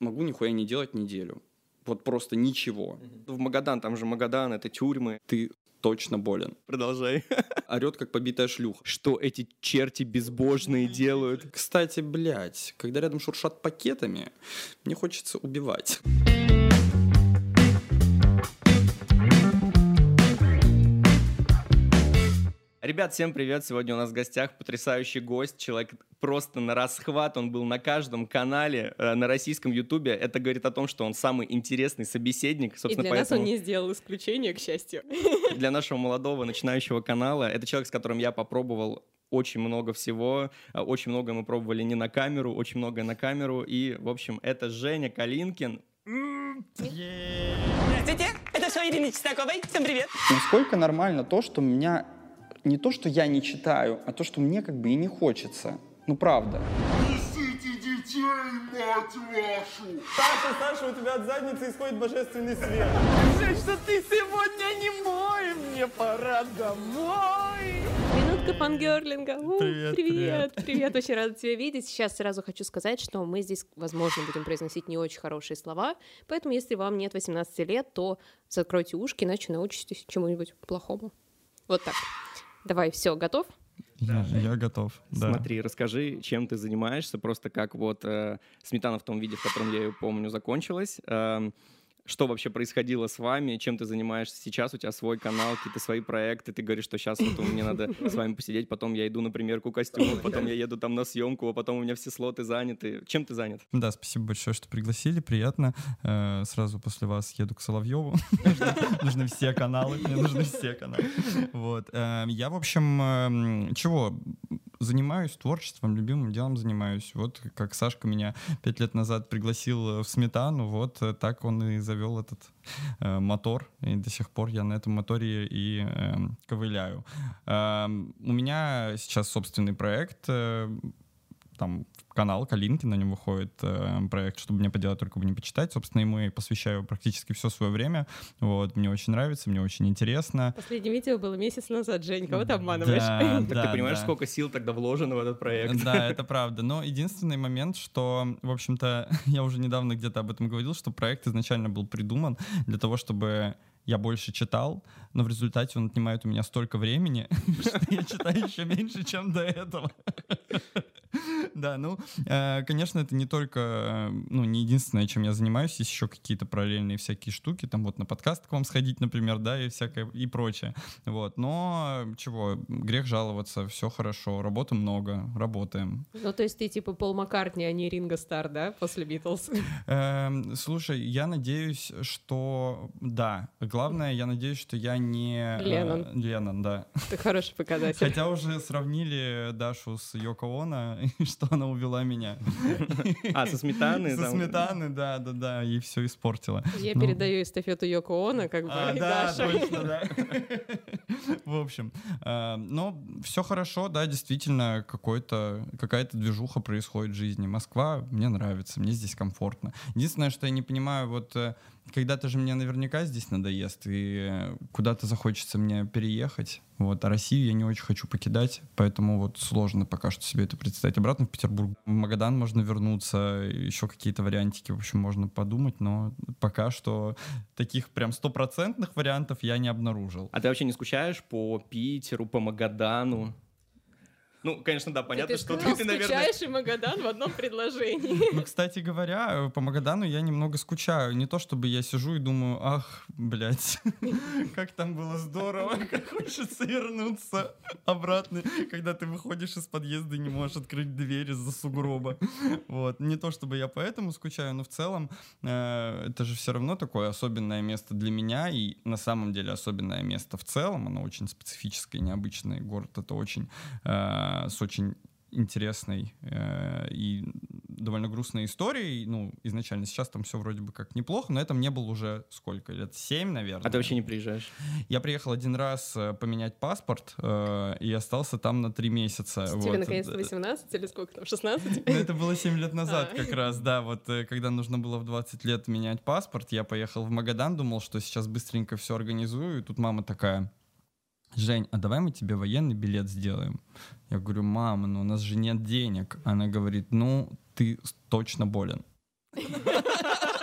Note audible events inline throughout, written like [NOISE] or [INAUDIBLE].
Могу нихуя не делать неделю. Вот просто ничего. В Магадан, там же Магадан, это тюрьмы. Ты точно болен. Продолжай. [LAUGHS] Орет, как побитая шлюха. Что эти черти безбожные делают? Кстати, блядь, когда рядом шуршат пакетами, мне хочется убивать. Ребят, всем привет! Сегодня у нас в гостях потрясающий гость, человек просто на расхват, он был на каждом канале э, на российском ютубе. Это говорит о том, что он самый интересный собеседник. Собственно, И для поэтому... нас он не сделал исключение, к счастью. [LAUGHS] Для нашего молодого начинающего канала. Это человек, с которым я попробовал очень много всего, э, очень много мы пробовали не на камеру, очень многое на камеру, и, в общем, это Женя Калинкин. Здравствуйте, это шоу Ирины Чесноковой, всем привет! Насколько нормально то, что меня не то, что я не читаю, а то, что мне как бы и не хочется. Ну, правда. Несите детей, мать вашу! Саша, Саша, у тебя от задницы исходит божественный свет. Жаль, что ты сегодня не мой, мне пора домой. Минутка фангерлинга. привет, привет, привет. Привет, очень рада тебя видеть. Сейчас сразу хочу сказать, что мы здесь, возможно, будем произносить не очень хорошие слова, поэтому если вам нет 18 лет, то закройте ушки, иначе научитесь чему-нибудь плохому. Вот так. Давай, все, готов? Я, я готов. Да. Смотри, расскажи, чем ты занимаешься, просто как вот э, сметана в том виде, в котором я ее помню, закончилась. Э, что вообще происходило с вами, чем ты занимаешься сейчас, у тебя свой канал, какие-то свои проекты, ты говоришь, что сейчас вот мне надо с вами посидеть, потом я иду на примерку костюмов, потом я еду там на съемку, а потом у меня все слоты заняты. Чем ты занят? Да, спасибо большое, что пригласили, приятно. Э, сразу после вас еду к Соловьеву. [LAUGHS] Нужны все каналы, мне нужны все каналы. Вот. Э, я, в общем, эм, чего, занимаюсь творчеством, любимым делом занимаюсь. Вот как Сашка меня пять лет назад пригласил в сметану, вот так он и завел этот э, мотор, и до сих пор я на этом моторе и э, ковыляю. Э, у меня сейчас собственный проект, э, там канал Калинки, на нем выходит э, проект, чтобы мне поделать, только бы не почитать. Собственно, ему я посвящаю практически все свое время. Вот, мне очень нравится, мне очень интересно. Последнее видео было месяц назад, Жень, кого ты обманываешь? Да, [LAUGHS] так да, ты понимаешь, да. сколько сил тогда вложено в этот проект? Да, это правда. Но единственный момент, что, в общем-то, [LAUGHS] я уже недавно где-то об этом говорил, что проект изначально был придуман для того, чтобы я больше читал, но в результате он отнимает у меня столько времени, [LAUGHS] что я читаю еще меньше, чем до этого. [LAUGHS] Да, ну, э, конечно, это не только, э, ну, не единственное, чем я занимаюсь, есть еще какие-то параллельные всякие штуки, там вот на подкаст к вам сходить, например, да, и всякое, и прочее. Вот, но чего, грех жаловаться, все хорошо, работы много, работаем. Ну, то есть ты типа Пол Маккартни, а не Ринго Стар, да, после Битлз? [LAUGHS] Эм, слушай, я надеюсь, что да. Главное, я надеюсь, что я не... Э, Леннон. Леннон, да. Это хороший показатель. Хотя уже сравнили Дашу с Йоко Оно, [LAUGHS] что она увела меня. [LAUGHS] А, со сметаны? Со сметаны, да, да, да, и все испортила. Я ну. передаю эстафету Йоко Оно, как бы, а, Да, точно, да. [LAUGHS] В общем, э, но все хорошо, да, действительно, какой-то, какая-то движуха происходит в жизни. Москва мне нравится, мне здесь комфортно. Единственное, что я не понимаю, вот э, когда-то же мне наверняка здесь надоест, и куда-то захочется мне переехать. Вот, а Россию я не очень хочу покидать, поэтому вот сложно пока что себе это представить. Обратно в Петербург. В Магадан можно вернуться, еще какие-то вариантики, в общем, можно подумать, но пока что таких прям стопроцентных вариантов я не обнаружил. А ты вообще не скучаешь по Питеру, по Магадану? Ну, конечно, да, понятно, ты, что ты, ты, наверное... и Магадан в одном предложении. [LAUGHS] Ну, кстати говоря, по Магадану я немного скучаю. Не то, чтобы я сижу и думаю, ах, блядь, [LAUGHS] как там было здорово, [LAUGHS] как хочется вернуться обратно, когда ты выходишь из подъезда и не можешь открыть дверь из-за сугроба. Вот. Не то, чтобы я поэтому скучаю, но в целом э, это же все равно такое особенное место для меня, и на самом деле особенное место в целом, оно очень специфическое, необычное. Город это очень э, с очень интересной э, и довольно грустной историей. Ну, изначально сейчас там все вроде бы как неплохо, но это мне было уже сколько? Лет семь, наверное. А ты вообще не приезжаешь? Я приехал один раз э, поменять паспорт э, и остался там на три месяца. Тебе вот. наконец-то 18 или сколько там, 16? Ну, это было 7 лет назад а. как раз, да. Вот э, когда нужно было в 20 лет менять паспорт, я поехал в Магадан, думал, что сейчас быстренько все организую, и тут мама такая Жень, а давай мы тебе военный билет сделаем. Я говорю, мама, ну у нас же нет денег. Она говорит, ну ты точно болен. [LAUGHS]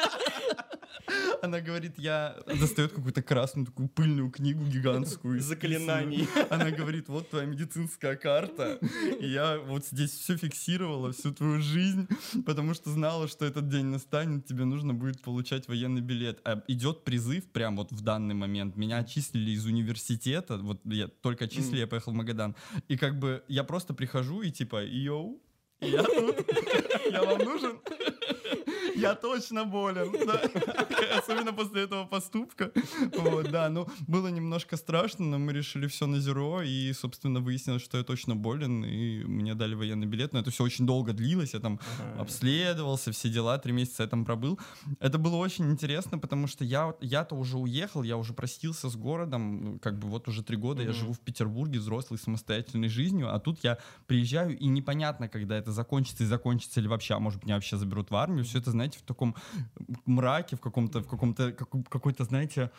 Она говорит, я достает какую-то красную такую пыльную книгу гигантскую. Заклинаний. Она говорит, вот твоя медицинская карта. И я вот здесь все фиксировала, всю твою жизнь, потому что знала, что этот день настанет, тебе нужно будет получать военный билет. А идет призыв прям вот в данный момент. Меня отчислили из университета, вот я только отчислили, я поехал в Магадан. И как бы я просто прихожу и типа, йоу, я тут, я вам нужен? Я точно болен, да. [LAUGHS] Особенно после этого поступка. Вот, да, ну, было немножко страшно, но мы решили все на зеро, и, собственно, выяснилось, что я точно болен, и мне дали военный билет, но это все очень долго длилось, я там обследовался, все дела, три месяца я там пробыл. Это было очень интересно, потому что я, я-то уже уехал, я уже простился с городом, как бы вот уже три года я живу в Петербурге взрослой самостоятельной жизнью, а тут я приезжаю, и непонятно, когда это закончится, и закончится ли вообще, а может быть, меня вообще заберут в армию, все это, знаете, в таком мраке, в каком-то, в каком-то, как- какой-то, знаете,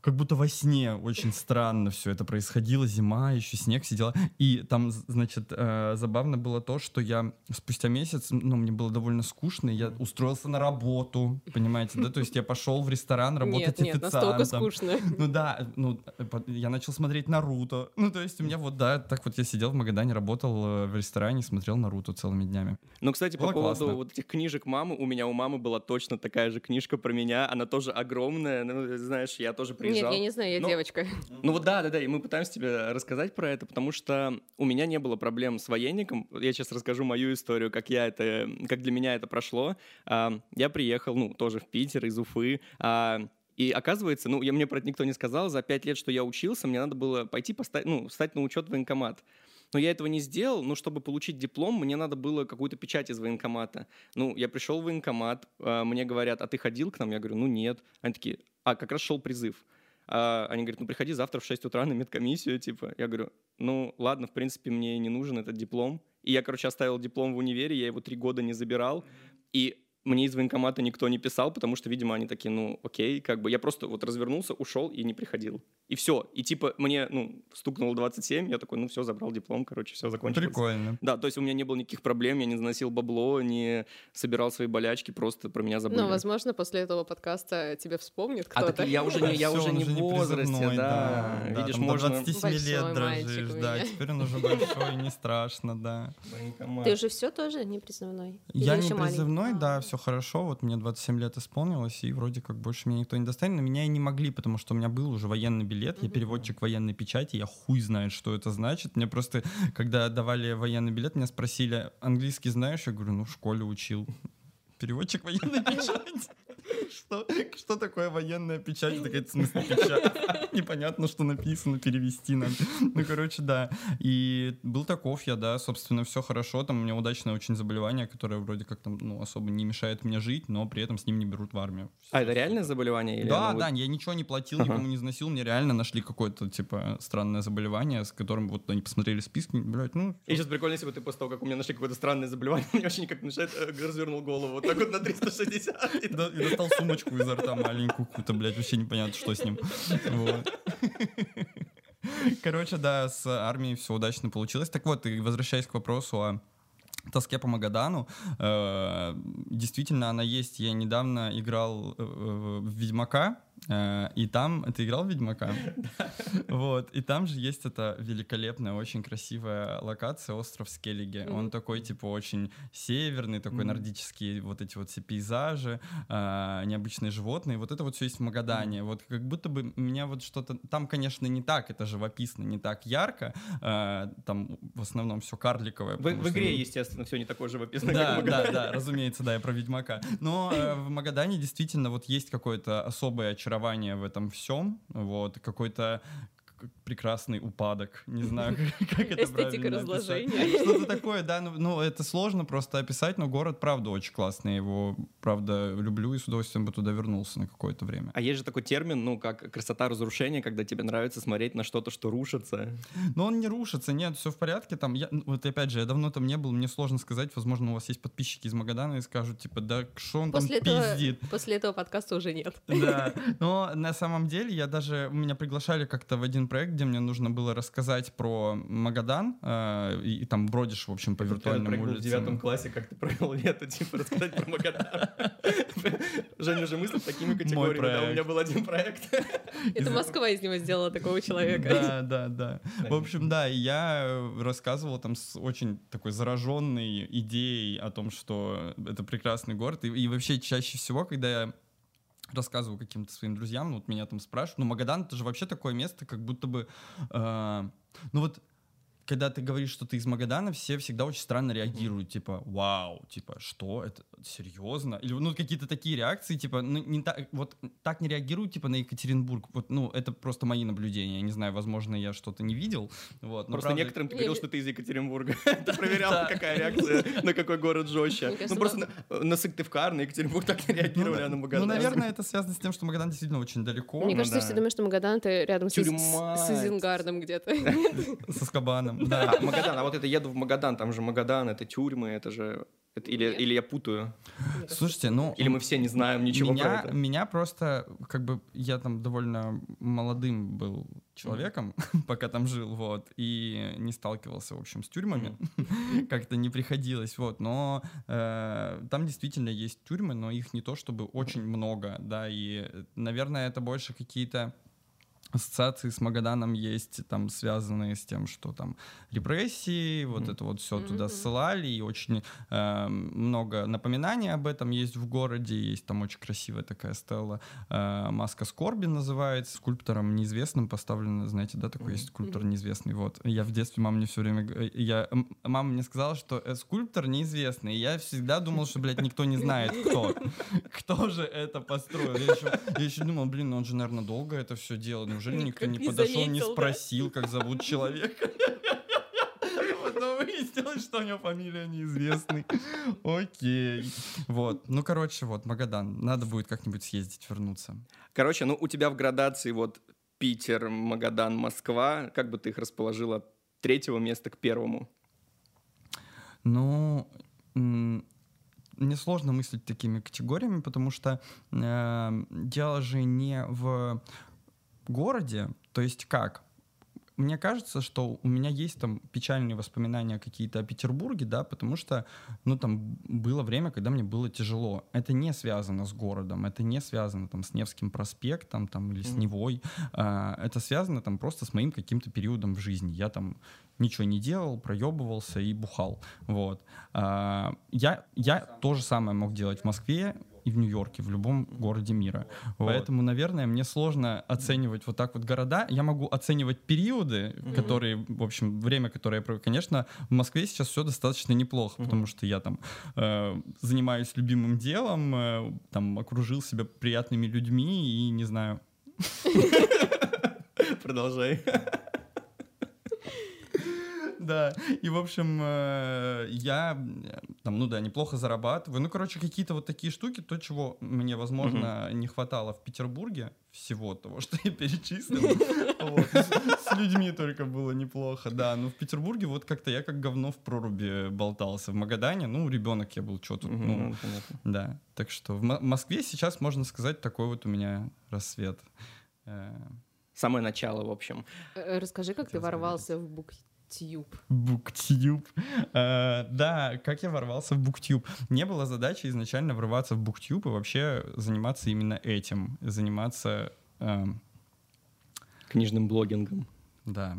как будто во сне очень странно все это происходило, зима, еще снег сидела. И там, значит, э, забавно было то, что я спустя месяц, ну, мне было довольно скучно, я устроился на работу, понимаете, да, то есть я пошел в ресторан работать Нет, нет, настолько официантом. скучно. Ну да, ну, э, по- я начал смотреть Наруто. Ну, то есть у меня вот, да, так вот я сидел в Магадане, работал э, в ресторане, смотрел Наруто целыми днями. Ну, кстати, по Было поводу классно. вот этих книжек мамы, у меня у мамы была точно такая же книжка про меня, она тоже огромная, ну, знаешь, я тоже Нет, приезжал. я не знаю, я Но- девочка. Ну вот да, да, да, и мы пытаемся тебе рассказать про это, потому что у меня не было проблем с военником. Я сейчас расскажу мою историю, как я это, как для меня это прошло. А, Я приехал, ну, тоже в Питер из Уфы, а, и оказывается, ну, я, мне про это никто не сказал, за пять лет, что я учился, мне надо было пойти поставить, ну, встать на учет в военкомат. Но я этого не сделал, но чтобы получить диплом, мне надо было какую-то печать из военкомата. Ну, я пришел в военкомат, а, мне говорят, а ты ходил к нам? Я говорю, ну нет. Они такие, а, как раз шел призыв. А, они говорят, ну приходи завтра в 6 утра на медкомиссию, типа. Я говорю, ну ладно, в принципе, мне не нужен этот диплом. И я, короче, оставил диплом в универе, я его три года не забирал. И мне из военкомата никто не писал, потому что, видимо, они такие, ну, окей, как бы я просто вот развернулся, ушел и не приходил. И все. И типа мне, ну, стукнуло 27, я такой, ну все, забрал диплом, короче, все закончилось. Прикольно. Да, то есть у меня не было никаких проблем, я не заносил бабло, не собирал свои болячки, просто про меня забыли. Ну, возможно, после этого подкаста тебе вспомнит А кто-то. так я уже не, я уже не в возрасте, призывной, да. да, Видишь, можно... 27 лет дрожишь, да, теперь он уже большой, не страшно, да. Ты уже все тоже не призывной? Я не призывной, да, все хорошо, вот мне 27 лет исполнилось, и вроде как больше меня никто не достанет, но меня и не могли, потому что у меня был уже военный билет, я переводчик военной печати, я хуй знает, что это значит. Мне просто, когда давали военный билет, меня спросили, английский знаешь? Я говорю, ну, в школе учил. Переводчик военной [LAUGHS] печати. Что, что такое военная печать? Такая, в смысле печать? [LAUGHS] Непонятно, что написано, перевести надо. Ну, короче, да. И был таков я, да, собственно, все хорошо. Там у меня удачное очень заболевание, которое вроде как там, ну, особо не мешает мне жить, но при этом с ним не берут в армию. А, это реальное заболевание? Или Да, да, я ничего не платил, никому не износил, мне реально нашли какое-то, типа, странное заболевание, с которым вот они посмотрели списки, блядь, ну, И сейчас прикольно, если бы ты после того, как у меня нашли какое-то странное заболевание, [LAUGHS] мне вообще никак не мешает, э, развернул голову вот так вот на 360. Достал сумочку изо рта маленькую какую-то, блядь, вообще непонятно, что с ним. Вот. Короче, да, с армией все удачно получилось. Так вот, и возвращаясь к вопросу о тоске по Магадану. э, Действительно, она есть. Я недавно играл э, в Ведьмака, и там... Ты играл в Ведьмака? [LAUGHS] Вот. И там же есть эта великолепная, очень красивая локация, остров Скеллиге. Он такой, типа, очень северный, такой нордический, вот эти вот все пейзажи, э, необычные животные. Вот это вот все есть в Магадане. Вот как будто бы меня вот что-то... Там, конечно, не так, это живописно, не так ярко. э, Там в основном все карликовое. В, игре, естественно, все не такое живописное, да, да, да, разумеется, да, я про Ведьмака. Но э, в Магадане действительно вот есть какое-то особое очарование в этом всем, вот, какой-то прекрасный упадок, не знаю, [LAUGHS] как это Эстетика разложения. Что-то такое, да, ну, ну, это сложно просто описать, но город, правда, очень классный, я его, правда, люблю и с удовольствием бы туда вернулся на какое-то время. А есть же такой термин, ну, как красота разрушения, когда тебе нравится смотреть на что-то, что рушится. Но он не рушится, нет, все в порядке. Там, я, ну, вот опять же, я давно там не был, мне сложно сказать. Возможно, у вас есть подписчики из Магадана и скажут, типа, да что он После там этого, пиздит. после этого подкаста уже нет. Да, но на самом деле я даже, меня приглашали как-то в один проект где мне нужно было рассказать про Магадан, э, и, и там бродишь, в общем, по виртуальным в улицам. девятом классе, как ты провел лето, типа, рассказать про Магадан. [LAUGHS] Женя уже мыслит такими категориями. Да, у меня был один проект. Это Москва из него сделала такого человека. Да, да, да. В общем, да, и я рассказывал там с очень такой зараженной идеей о том, что это прекрасный город. И, и вообще чаще всего, когда я рассказываю каким-то своим друзьям, ну вот меня там спрашивают, ну Магадан это же вообще такое место, как будто бы, э, ну вот когда ты говоришь, что ты из Магадана, все всегда очень странно реагируют, типа, вау, типа, что, это серьезно? Или, ну, какие-то такие реакции, типа, ну, не так, вот так не реагируют, типа, на Екатеринбург. Вот, ну, это просто мои наблюдения, я не знаю, возможно, я что-то не видел, вот. но Просто правда... некоторым ты говорил, что ты из Екатеринбурга. [LAUGHS] Ты проверял, какая реакция, [LAUGHS] на какой город жестче. Ну, просто на Сыктывкар, на Екатеринбург так не реагировали, а на Магадан. Ну, наверное, это связано с тем, что Магадан действительно очень далеко. Мне кажется, все думают, что Магадан это рядом с Изенгардом где-то. [LAUGHS] Со Да, а, Магадан, а вот это еду в Магадан, там же Магадан, это тюрьмы, это же... Это, или, или я путаю? Слушайте, ну... Или мы все не знаем ничего меня, про это? Меня просто, как бы, я там довольно молодым был человеком, mm-hmm. [LAUGHS] пока там жил, вот, и не сталкивался, в общем, с тюрьмами, mm-hmm. [LAUGHS] как-то не приходилось, вот, но э, там действительно есть тюрьмы, но их не то чтобы очень много, да, и, наверное, это больше какие-то ассоциации с Магаданом есть, там, связанные с тем, что там репрессии, вот mm-hmm. это вот все mm-hmm. туда ссылали, и очень э, много напоминаний об этом есть в городе, есть там очень красивая такая стела, э, маска скорби называется, скульптором неизвестным поставлена, знаете, да, такой mm-hmm. есть скульптор неизвестный, вот. Я в детстве, мама мне все время, я, мама мне сказала, что э, скульптор неизвестный, и я всегда думал, что, блядь, никто не знает, кто, [LAUGHS] кто же это построил. Я еще, я еще думал, блин, ну он же, наверное, долго это все делал, Неужели никто не, подошел, не спросил, как зовут человека? [LAUGHS] Потом выяснилось, что у него фамилия неизвестный. Окей. Вот. Ну, короче, вот, Магадан. Надо будет как-нибудь съездить, вернуться. Короче, ну, у тебя в градации вот Питер, Магадан, Москва. Как бы ты их расположила от третьего места к первому? Ну, мне сложно мыслить такими категориями, потому что э, дело же не в городе, то есть как? Мне кажется, что у меня есть там печальные воспоминания какие-то о Петербурге, да, потому что, ну, там было время, когда мне было тяжело. Это не связано с городом, это не связано там с Невским проспектом там или с Невой. А, это связано там просто с моим каким-то периодом в жизни. Я там ничего не делал, проебывался и бухал. Вот. А, я, я то же самое мог делать в Москве, и в Нью-Йорке, в любом городе мира. Вот. Поэтому, наверное, мне сложно оценивать вот так вот города. Я могу оценивать периоды, mm-hmm. которые, в общем, время, которое я провел. Конечно, в Москве сейчас все достаточно неплохо, mm-hmm. потому что я там э, занимаюсь любимым делом, э, там окружил себя приятными людьми и не знаю. [LAUGHS] Продолжай. Да, и, в общем, э, я там, ну да, неплохо зарабатываю. Ну, короче, какие-то вот такие штуки, то, чего мне, возможно, не хватало в Петербурге, всего того, [LAUGHS] что я перечислил. С людьми только было неплохо, да. Но в Петербурге вот как-то я как говно в проруби болтался. В Магадане, ну, ребенок я был, что тут, ну, да. Так что в Москве сейчас, можно сказать, такой вот у меня рассвет. Э, Самое начало, в общем. Э, расскажи, как ты ворвался в бук Буктюб. Буктюб. Uh, да, как я ворвался в Буктюб? Не было задачи изначально врываться в Буктюб и вообще заниматься именно этим. Заниматься... Uh, Книжным блогингом. Да.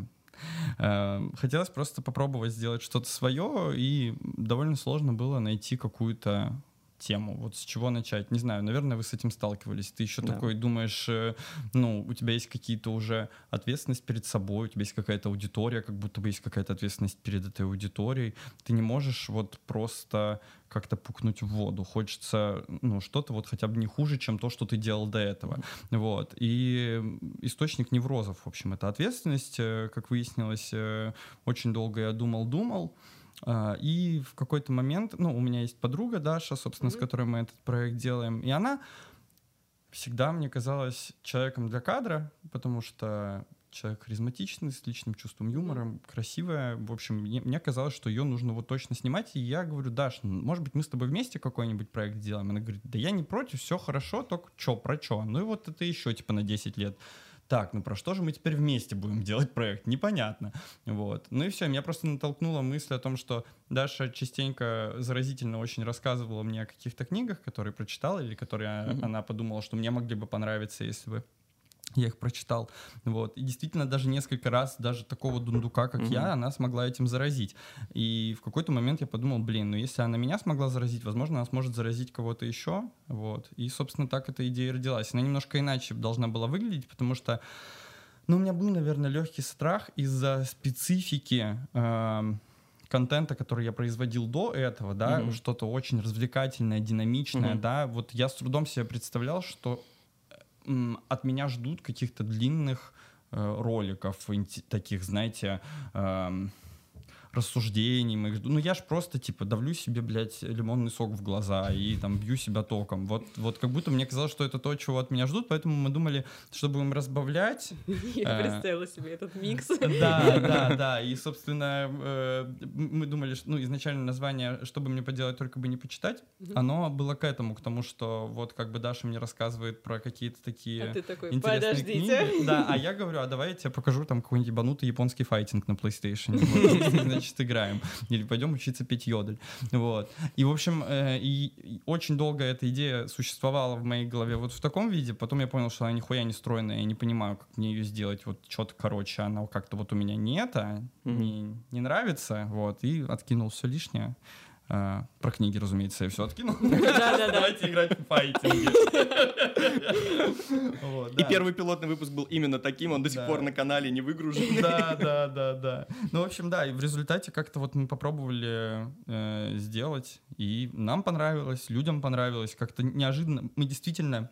Uh, хотелось просто попробовать сделать что-то свое, и довольно сложно было найти какую-то тему? Вот с чего начать? Не знаю, наверное, вы с этим сталкивались. Ты еще да. такой думаешь, э, ну, у тебя есть какие-то уже ответственность перед собой, у тебя есть какая-то аудитория, как будто бы есть какая-то ответственность перед этой аудиторией. Ты не можешь вот просто как-то пукнуть в воду. Хочется, ну, что-то вот хотя бы не хуже, чем то, что ты делал до этого. Вот. И источник неврозов, в общем, это ответственность. Э, как выяснилось, э, очень долго я думал-думал, и в какой-то момент, ну, у меня есть подруга Даша, собственно, mm-hmm. с которой мы этот проект делаем, и она всегда мне казалась человеком для кадра, потому что человек харизматичный, с личным чувством юмора, mm-hmm. красивая. В общем, мне, мне казалось, что ее нужно вот точно снимать. И я говорю, Даш, может быть, мы с тобой вместе какой-нибудь проект сделаем? Она говорит, да я не против, все хорошо, только что, про что? Ну и вот это еще типа на 10 лет. Так, ну про что же мы теперь вместе будем делать проект? Непонятно. Вот. Ну и все, меня просто натолкнула мысль о том, что Даша частенько заразительно очень рассказывала мне о каких-то книгах, которые прочитала или которые mm-hmm. она подумала, что мне могли бы понравиться, если бы я их прочитал. Вот. И действительно, даже несколько раз, даже такого дундука, как mm-hmm. я, она смогла этим заразить. И в какой-то момент я подумал, блин, ну если она меня смогла заразить, возможно, она сможет заразить кого-то еще. Вот. И, собственно, так эта идея родилась. Она немножко иначе должна была выглядеть, потому что, ну, у меня был, наверное, легкий страх из-за специфики э, контента, который я производил до этого, да, mm-hmm. что-то очень развлекательное, динамичное, mm-hmm. да, вот я с трудом себе представлял, что от меня ждут каких-то длинных э, роликов, таких, знаете, э, рассуждений моих. Ну, я ж просто, типа, давлю себе, блядь, лимонный сок в глаза и там бью себя током. Вот, вот как будто мне казалось, что это то, чего от меня ждут, поэтому мы думали, чтобы им разбавлять. [LAUGHS] Я э, представила себе этот микс. [LAUGHS] Да, да, да. И, собственно, э, мы думали, что, ну, изначально название «Чтобы мне поделать, только бы не почитать», оно было к этому, к тому, что вот как бы Даша мне рассказывает про какие-то такие а интересные книги. Да, а я говорю, а давай я тебе покажу там какой-нибудь ебанутый японский файтинг на PlayStation значит, играем. [LAUGHS] Или пойдем учиться петь йодель. Вот. И, в общем, э, и очень долго эта идея существовала в моей голове вот в таком виде. Потом я понял, что она нихуя не стройная, я не понимаю, как мне ее сделать вот что-то короче. Она как-то вот у меня нет, а не, не нравится. Вот. И откинул все лишнее. А, про книги, разумеется, я все откинул. [LAUGHS] Давайте играть в файтинги. [LAUGHS] И первый пилотный выпуск был именно таким, он до сих пор на канале не выгружен. Да, да, да, да. Ну, в общем, да, и в результате как-то вот мы попробовали э, сделать, и нам понравилось, людям понравилось, как-то неожиданно. Мы действительно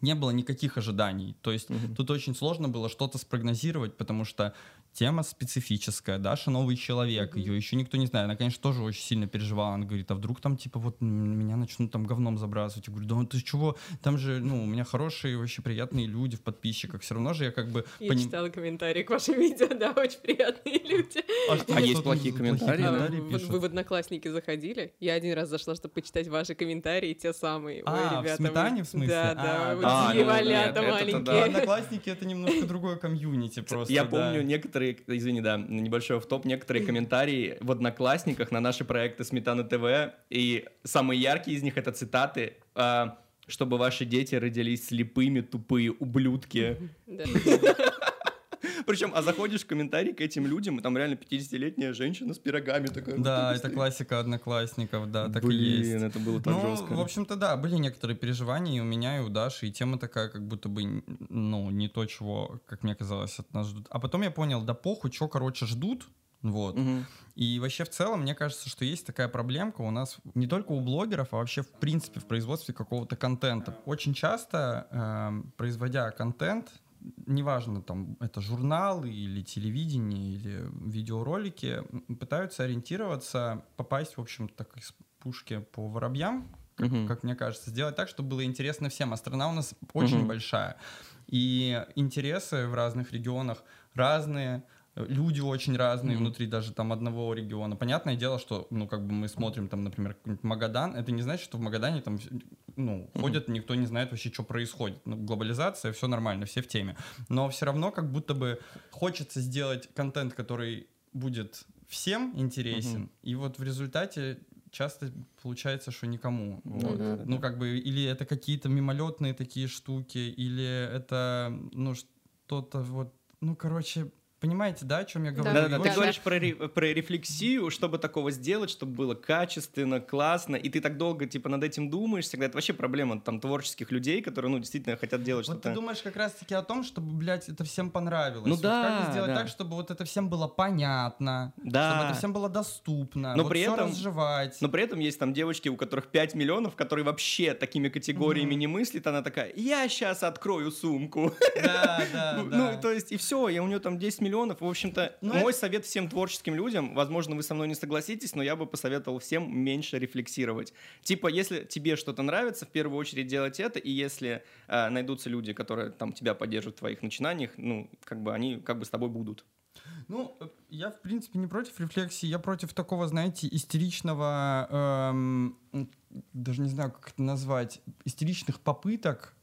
не было никаких ожиданий. То есть тут очень сложно было что-то спрогнозировать, потому что тема специфическая. Даша новый человек, mm-hmm. ее еще никто не знает. Она, конечно, тоже очень сильно переживала. Она говорит, а вдруг там, типа, вот меня начнут там говном забрасывать. Я говорю, да ну ты чего? Там же, ну, у меня хорошие, вообще приятные люди в подписчиках. Все равно же я как бы... Я поним... читала комментарии к вашим видео, да, очень приятные люди. А, а есть плохие комментарии? А, да? вы, вы в Одноклассники заходили? Я один раз зашла, чтобы почитать ваши комментарии, те самые. А, Ой, ребята, в Сметане, вы... в смысле? Да, да, а, а, ну, валята маленькие. Одноклассники — это немножко другое комьюнити просто, Я помню некоторые, извини, да, небольшой топ некоторые комментарии в Одноклассниках на наши проекты Сметана ТВ, и самые яркие из них это цитаты а, чтобы ваши дети родились слепыми, тупые ублюдки. Причем, а заходишь в комментарии к этим людям, и там реально 50-летняя женщина с пирогами такая. Да, это классика одноклассников, да, так Блин, и есть. это было так ну, жестко. в общем-то, да, были некоторые переживания и у меня, и у Даши, и тема такая, как будто бы, ну, не то, чего, как мне казалось, от нас ждут. А потом я понял, да похуй, что, короче, ждут, вот. Угу. И вообще в целом, мне кажется, что есть такая проблемка у нас не только у блогеров, а вообще в принципе в производстве какого-то контента. Очень часто, э, производя контент, неважно, там, это журналы или телевидение, или видеоролики, пытаются ориентироваться, попасть, в общем, так из пушки по воробьям, как, uh как мне кажется, сделать так, чтобы было интересно всем. А страна у нас очень uh большая. И интересы в разных регионах разные, люди очень разные mm-hmm. внутри даже там одного региона. Понятное дело, что, ну, как бы мы смотрим там, например, Магадан, это не значит, что в Магадане там, ну, mm-hmm. ходят, никто не знает вообще, что происходит. Ну, глобализация, все нормально, все в теме. Но все равно как будто бы хочется сделать контент, который будет всем интересен, mm-hmm. и вот в результате часто получается, что никому. Ну, вот. да, ну, как бы, или это какие-то мимолетные такие штуки, или это, ну, что-то вот, ну, короче, Понимаете, да, о чем я говорю? Да, да, да. Ты говоришь про, ре, про рефлексию, чтобы такого сделать, чтобы было качественно, классно, и ты так долго, типа, над этим думаешь, всегда это вообще проблема там творческих людей, которые, ну, действительно хотят делать вот что-то. ты думаешь как раз-таки о том, чтобы, блядь, это всем понравилось. Ну вот да, Как сделать да. так, чтобы вот это всем было понятно, да. чтобы это всем было доступно, но вот при этом, разжевать. Но при этом есть там девочки, у которых 5 миллионов, которые вообще такими категориями mm-hmm. не мыслят, она такая, я сейчас открою сумку. Да, [LAUGHS] да, Ну, то есть, и все, и у нее там 10 миллионов, в общем-то, но ну, мой это... совет всем творческим людям, возможно, вы со мной не согласитесь, но я бы посоветовал всем меньше рефлексировать. Типа, если тебе что-то нравится, в первую очередь делать это, и если э, найдутся люди, которые там тебя поддержат в твоих начинаниях, ну, как бы они как бы с тобой будут. Ну, я, в принципе, не против рефлексии, я против такого, знаете, истеричного, эм, даже не знаю, как это назвать, истеричных попыток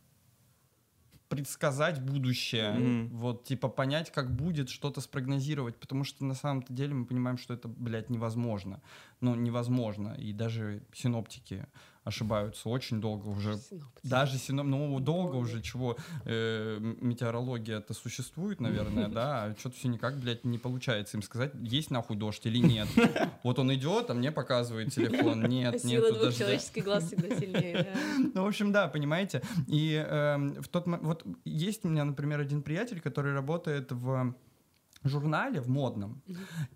предсказать будущее, Мгм. вот, типа, понять, как будет, что-то спрогнозировать, потому что на самом-то деле мы понимаем, что это, блядь, невозможно. Ну, невозможно, и даже синоптики ошибаются очень долго уже. Даже синоп... ну, долго уже чего, э, метеорология это существует, наверное, да, а что-то все никак, блядь, не получается им сказать, есть нахуй дождь или нет. Вот он идет, а мне показывает телефон, нет, Сила нет двух дождя. человеческих глаз всегда сильнее. [LAUGHS] Ну, в общем, да, понимаете. И эм, в тот мо- вот есть у меня, например, один приятель, который работает в журнале, в модном.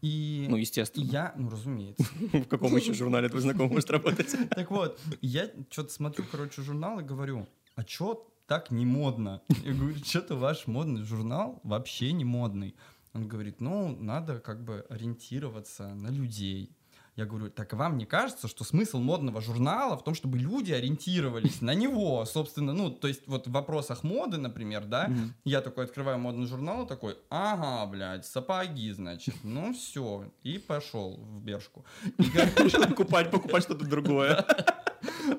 И Ну, и естественно. я, ну, разумеется. [LAUGHS] В каком еще журнале твой знакомый может работать? [LAUGHS] Так вот, я что-то смотрю, короче, журнал и говорю, а чё так не модно? Я говорю, что-то ваш модный журнал вообще не модный. Он говорит, ну, надо как бы ориентироваться на людей. Я говорю, так вам не кажется, что смысл модного журнала в том, чтобы люди ориентировались на него, [LAUGHS] собственно, ну, то есть вот в вопросах моды, например, да, я такой открываю модный журнал такой, ага, блядь, сапоги, значит, ну все, и пошел в Бершку. [LAUGHS] Покупать, покупать что-то [LAUGHS] другое.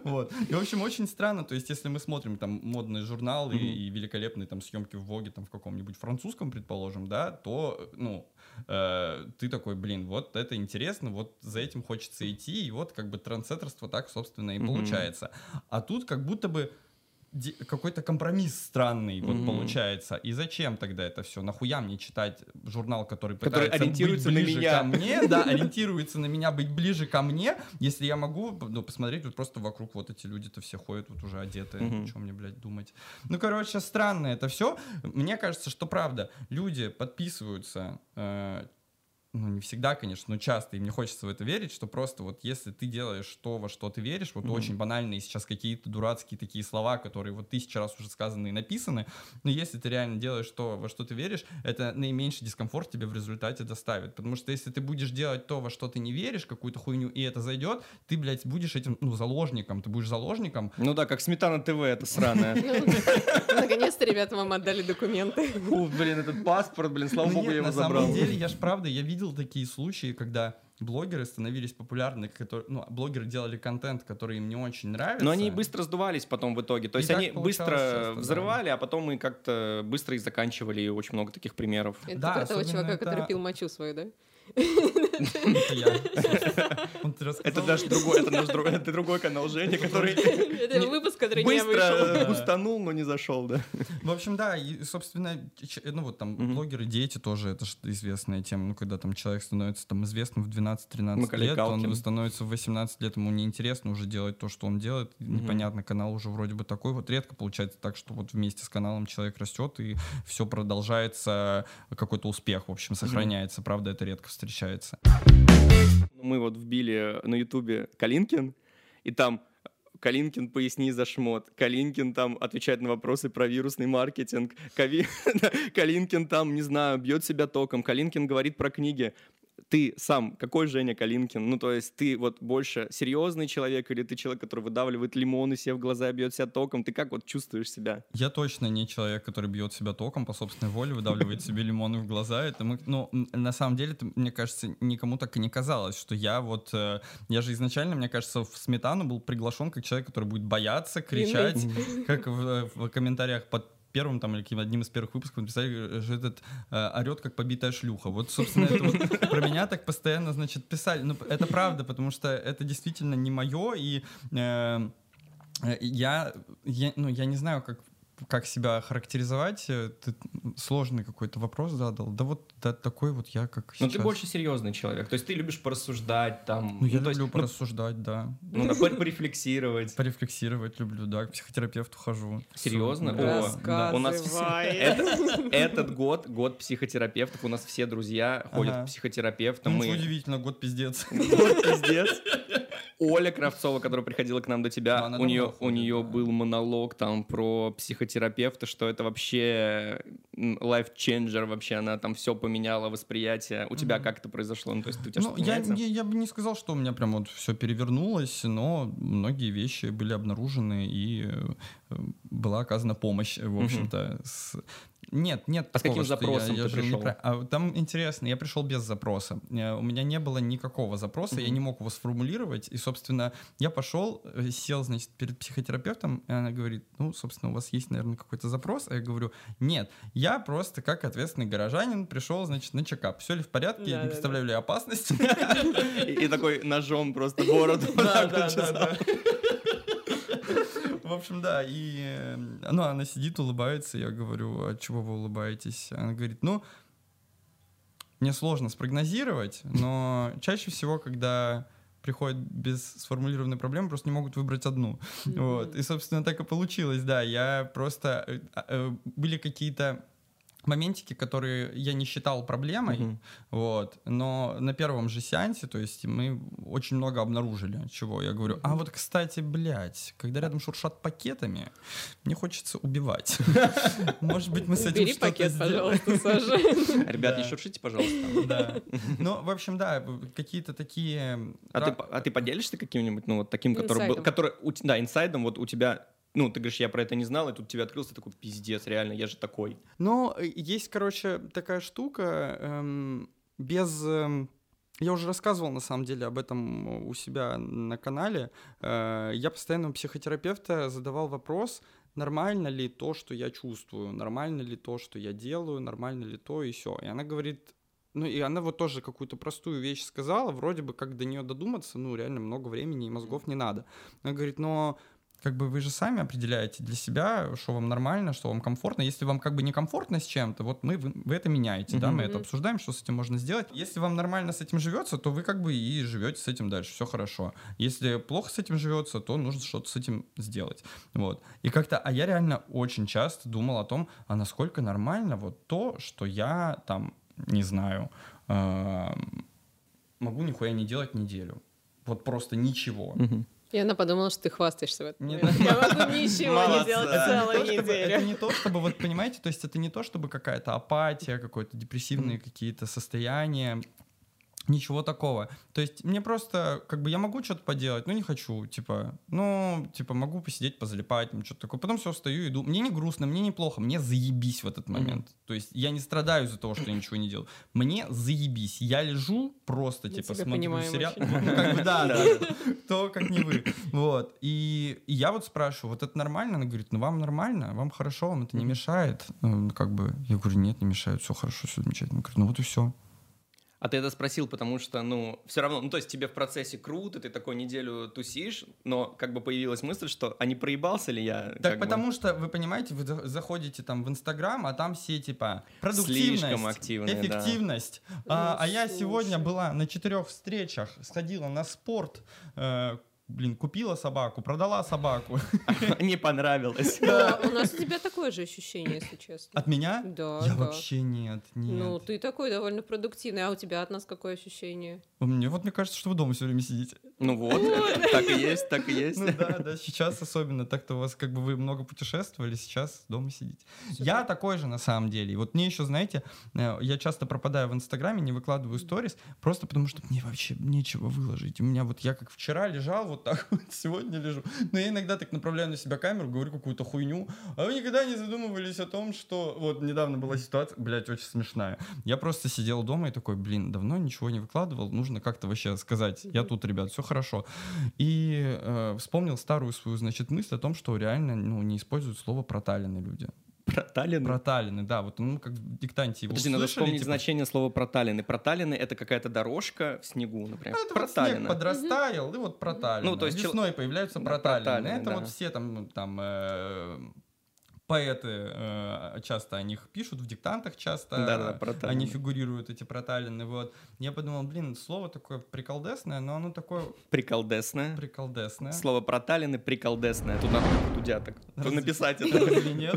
вот. И, в общем, очень странно, то есть, если мы смотрим там модный журнал и, и великолепные там съемки в Воге там в каком-нибудь французском, предположим, да, то, ну, ты такой, блин, вот это интересно, вот за этим хочется идти, и вот как бы трансцентрство так, собственно, и получается. А тут как будто бы какой-то компромисс странный вот Мгм. получается. И зачем тогда это все? Нахуя мне читать журнал, который Который пытается ориентируется быть на ближе меня? ко мне, да, ориентируется на меня, быть ближе ко мне, если я могу ну, посмотреть, вот просто вокруг вот эти люди-то все ходят вот уже одетые, о чем мне, блядь, думать. Ну, короче, странно это все. Мне кажется, что правда, люди подписываются э, ну, не всегда, конечно, но часто, и мне хочется в это верить, что просто вот если ты делаешь то, во что ты веришь, вот Мгм. очень банальные сейчас какие-то дурацкие такие слова, которые вот тысячу раз уже сказаны и написаны, но если ты реально делаешь то, во что ты веришь, это наименьший дискомфорт тебе в результате доставит. Потому что если ты будешь делать то, во что ты не веришь, какую-то хуйню, и это зайдет, ты, блядь, будешь этим, ну, заложником, ты будешь заложником, Ну да, как Сметана ТВ, это сраная. Наконец-то ребята вам отдали документы. Фу, блин, этот паспорт, блин, слава Ну богу, я его на забрал. самом деле, я ж правда, я видел такие случаи, когда блогеры становились популярны, которые, ну, блогеры делали контент, который им не очень нравится. Но они быстро сдувались потом в итоге. То И есть они быстро часто, да. взрывали, а потом мы как-то быстро их заканчивали, и очень много таких примеров. Это Да, про того чувака, это- который пил мочу свою, да? [LAUGHS] Это наш другой, это наш другой, это другой канал Жени, который Это выпуск, который не вышел. бустанул, но не зашел, да. В общем, да, и, собственно, ну вот там блогеры, дети тоже, это же известная тема, ну когда там человек становится там известным в 12-13 Маколей лет, он становится в 18 лет, ему неинтересно уже делать то, что он делает, непонятно, канал уже вроде бы такой, вот. Редко получается так, что вот вместе с каналом человек растет, и все продолжается, какой-то успех, в общем, сохраняется, правда, это редко встречается. Мы вот вбили на Ютубе Калинкин, и там Калинкин, поясни за шмот. Калинкин там отвечает на вопросы про вирусный маркетинг. Кави- [LAUGHS] Калинкин там, не знаю, бьет себя током. Калинкин говорит про книги. Ты сам, какой Женя Калинкин? Ну, то есть ты вот больше серьезный человек или ты человек, который выдавливает лимоны себе в глаза и бьет себя током? Ты как вот чувствуешь себя? Я точно не человек, который бьет себя током по собственной воле, выдавливает [LAUGHS] себе лимоны в глаза. Это мы, ну, на самом деле, это, мне кажется, никому так и не казалось, что я вот, э, я же изначально, мне кажется, в сметану был приглашен как человек, который будет бояться, кричать, как в, в комментариях под первым там или каким одним из первых выпусков написали, что этот э, орет как побитая шлюха. Вот, собственно, это вот [LAUGHS] про меня так постоянно, значит, писали. Ну, это правда, потому что это действительно не мое, и э, Э, Я, я, ну, я не знаю, как, как себя характеризовать. Э, Ты сложный какой-то вопрос задал. Да вот да, такой вот я, как Ну, сейчас. ты больше серьезный человек. То есть ты любишь порассуждать там. Ну, я есть, люблю ну, порассуждать, да. ну, да, пор- порефлексировать. Порефлексировать люблю, да. К психотерапевту хожу. Серьезно? Да, О, да. У нас этот год, год психотерапевтов. У нас все друзья ходят к психотерапевтам. Ну, удивительно, год пиздец. Вот пиздец. Оля Кравцова, которая приходила к нам до Ну, тебя, она у нее, у нее был монолог там про психотерапевта, что это вообще лайф-ченджер вообще, она там все поменяла, восприятие. У тебя как это произошло? Ну, то есть у тебя Ну, я, я, я бы не сказал, что у меня прям вот все перевернулось, но многие вещи были обнаружены и э, была оказана помощь, в общем-то. с- Нет, нет. А с каким запросом я, я ты пришел? Неправ... А, там интересно, я пришел без запроса. Э, у меня не было никакого запроса, mm-hmm. я не мог его сформулировать. И, собственно, я пошел, э, сел, значит, перед психотерапевтом, и она говорит, ну, собственно, у вас есть, наверное, какой-то запрос? А я говорю, нет, я просто как ответственный горожанин пришел, значит, на чекап. Все ли в порядке? Не представляю ли опасность? И такой ножом просто бороду. [LAUGHS] Да, да, да. В общем, да, и э, ну, она сидит, улыбается, я говорю, от чего вы улыбаетесь? Она говорит, ну, мне сложно спрогнозировать, но чаще всего, когда приходят без сформулированной проблемы, просто не могут выбрать одну. Mm-hmm. Вот. И, собственно, так и получилось, да. Я просто... Э, э, были какие-то моментики, которые я не считал проблемой, uh-huh. вот, но на первом же сеансе, то есть мы очень много обнаружили, чего я говорю. А вот, кстати, блядь, когда рядом шуршат пакетами, мне хочется убивать. [LAUGHS] Может быть, мы с этим что-то пакет, пожалуйста, Саша. [LAUGHS] Ребят, не шуршите, пожалуйста. Да. [LAUGHS] Ну, в общем, да, какие-то такие... А ты, а ты поделишься каким-нибудь, ну, вот таким, который был, который, да, инсайдом, вот у тебя ну, ты говоришь, я про это не знал, и тут тебе открылся такой, пиздец, реально, я же такой. Ну, есть, короче, такая штука, эм, без... Эм, я уже рассказывал, на самом деле, об этом у себя на канале. Э, я постоянно у психотерапевта задавал вопрос, нормально ли то, что я чувствую, нормально ли то, что я делаю, нормально ли то и все. И она говорит, ну и она вот тоже какую-то простую вещь сказала, вроде бы как до нее додуматься, ну реально много времени и мозгов не надо. Она говорит, но как бы вы же сами определяете для себя, что вам нормально, что вам комфортно. Если вам как бы некомфортно с чем-то, вот мы, вы, вы это меняете, mm-hmm. да, мы это обсуждаем, что с этим можно сделать. Если вам нормально с этим живется, то вы как бы и живете с этим дальше, все хорошо. Если плохо с этим живется, то нужно что-то с этим сделать. Вот. И как-то, а я реально очень часто думал о том, а насколько нормально вот то, что я там, не знаю, э, могу нихуя не делать неделю. Вот просто ничего. Mm-hmm. И она подумала, что ты хвастаешься в этом. Нет. Я могу ничего не делать целую неделю. Это не то, чтобы, вот понимаете, то есть это не то, чтобы какая-то апатия, какое-то депрессивные какие-то состояния, Ничего такого. То есть мне просто, как бы, я могу что-то поделать, но не хочу, типа, ну, типа, могу посидеть, позалипать, что-то такое. Потом все встаю, иду. Мне не грустно, мне не плохо, мне заебись в этот момент. Mm-hmm. То есть я не страдаю из-за того, что я ничего не делаю. Мне заебись. Я лежу просто, Мы типа, смотрю сериал. Ну, как бы, да, [LAUGHS] да. Кто, как не вы. Вот. И я вот спрашиваю, вот это нормально? Она говорит, ну, вам нормально, вам хорошо, вам это не мешает? Ну, как бы, я говорю, нет, не мешает, все хорошо, все замечательно. Она говорит, ну, вот и все. А ты это спросил, потому что, ну, все равно, ну, то есть тебе в процессе круто, ты такой неделю тусишь, но как бы появилась мысль, что, а не проебался ли я? Так потому бы? что, вы понимаете, вы заходите там в Инстаграм, а там все, типа, продуктивность, Слишком активные, эффективность. Да. А, а я сегодня была на четырех встречах, сходила на спорт, э, блин, купила собаку, продала собаку. [LAUGHS] Не понравилось. Да, [LAUGHS] у нас у тебя такое же ощущение, если честно. От меня? Да. Я вообще нет, нет. Ну, ты такой довольно продуктивный, а у тебя от нас какое ощущение? Мне вот мне кажется, что вы дома все время сидите. Ну [LAUGHS] вот, так и есть, так и есть. Ну да, да, сейчас особенно так-то у вас как бы вы много путешествовали, сейчас дома сидите. Я такой же на самом деле. И вот мне еще, знаете, э, я часто пропадаю в Инстаграме, не выкладываю сторис, просто потому что мне вообще нечего выложить. У меня вот я как вчера лежал вот так вот, сегодня лежу. Но я иногда так направляю на себя камеру, говорю какую-то хуйню. А вы никогда не задумывались о том, что... Вот недавно была ситуация, блядь, очень смешная. Я просто сидел дома и такой, блин, давно ничего не выкладывал, нужно как-то вообще сказать, я тут, ребят, все хорошо. И э, вспомнил старую свою, значит, мысль о том, что реально ну, не используют слово проталины люди. Проталины? Проталины, да. Вот ну, как в диктанте его Подожди, услышали, надо вспомнить типа... значение слова проталины. Проталины — это какая-то дорожка в снегу, например. Ну, это проталина. Вот снег подрастаял, и вот проталины. Ну, то есть Весной чел... появляются проталины. проталины это да. вот все там, там э, поэты э, часто о них пишут, в диктантах часто да, да, они фигурируют, эти проталины. Вот. Я подумал, блин, слово такое приколдесное, но оно такое... Приколдесное? Приколдесное. Слово проталины приколдесное. Тут надо у так Разве... написать [LAUGHS] это. Разве нет?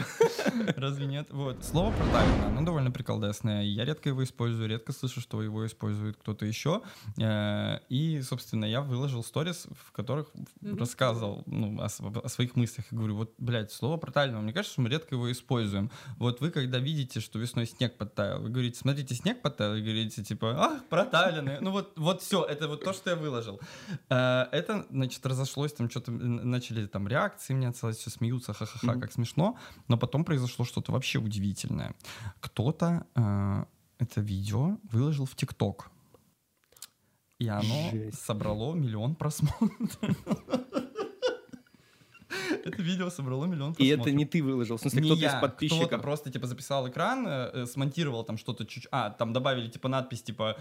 Разве нет? Вот. Слово проталина, оно довольно приколдесное. Я редко его использую, редко слышу, что его использует кто-то еще. Э, и, собственно, я выложил сторис, в которых рассказывал ну, о, о своих мыслях. И говорю, вот, блядь, слово проталина, мне кажется, мы редко его используем. Вот вы, когда видите, что весной снег подтаял, вы говорите, смотрите, снег подтаял, и говорите, типа, ах, проталины. Ну вот, вот все, это вот то, что я выложил. Э, это, значит, разошлось, там что-то начали там реакции мне целое, все смеются, ха-ха-ха, как смешно. Но потом произошло что-то вообще удивительное. Кто-то э, это видео выложил в ТикТок. И оно Жесть. собрало миллион просмотров. [LAUGHS] [LAUGHS] Это видео собрало миллион просмотров. И это не ты выложил, в смысле, кто-то из подписчиков. Кто-то просто, типа, записал экран, э, э, смонтировал там что-то чуть... А, там добавили, типа, надпись, типа...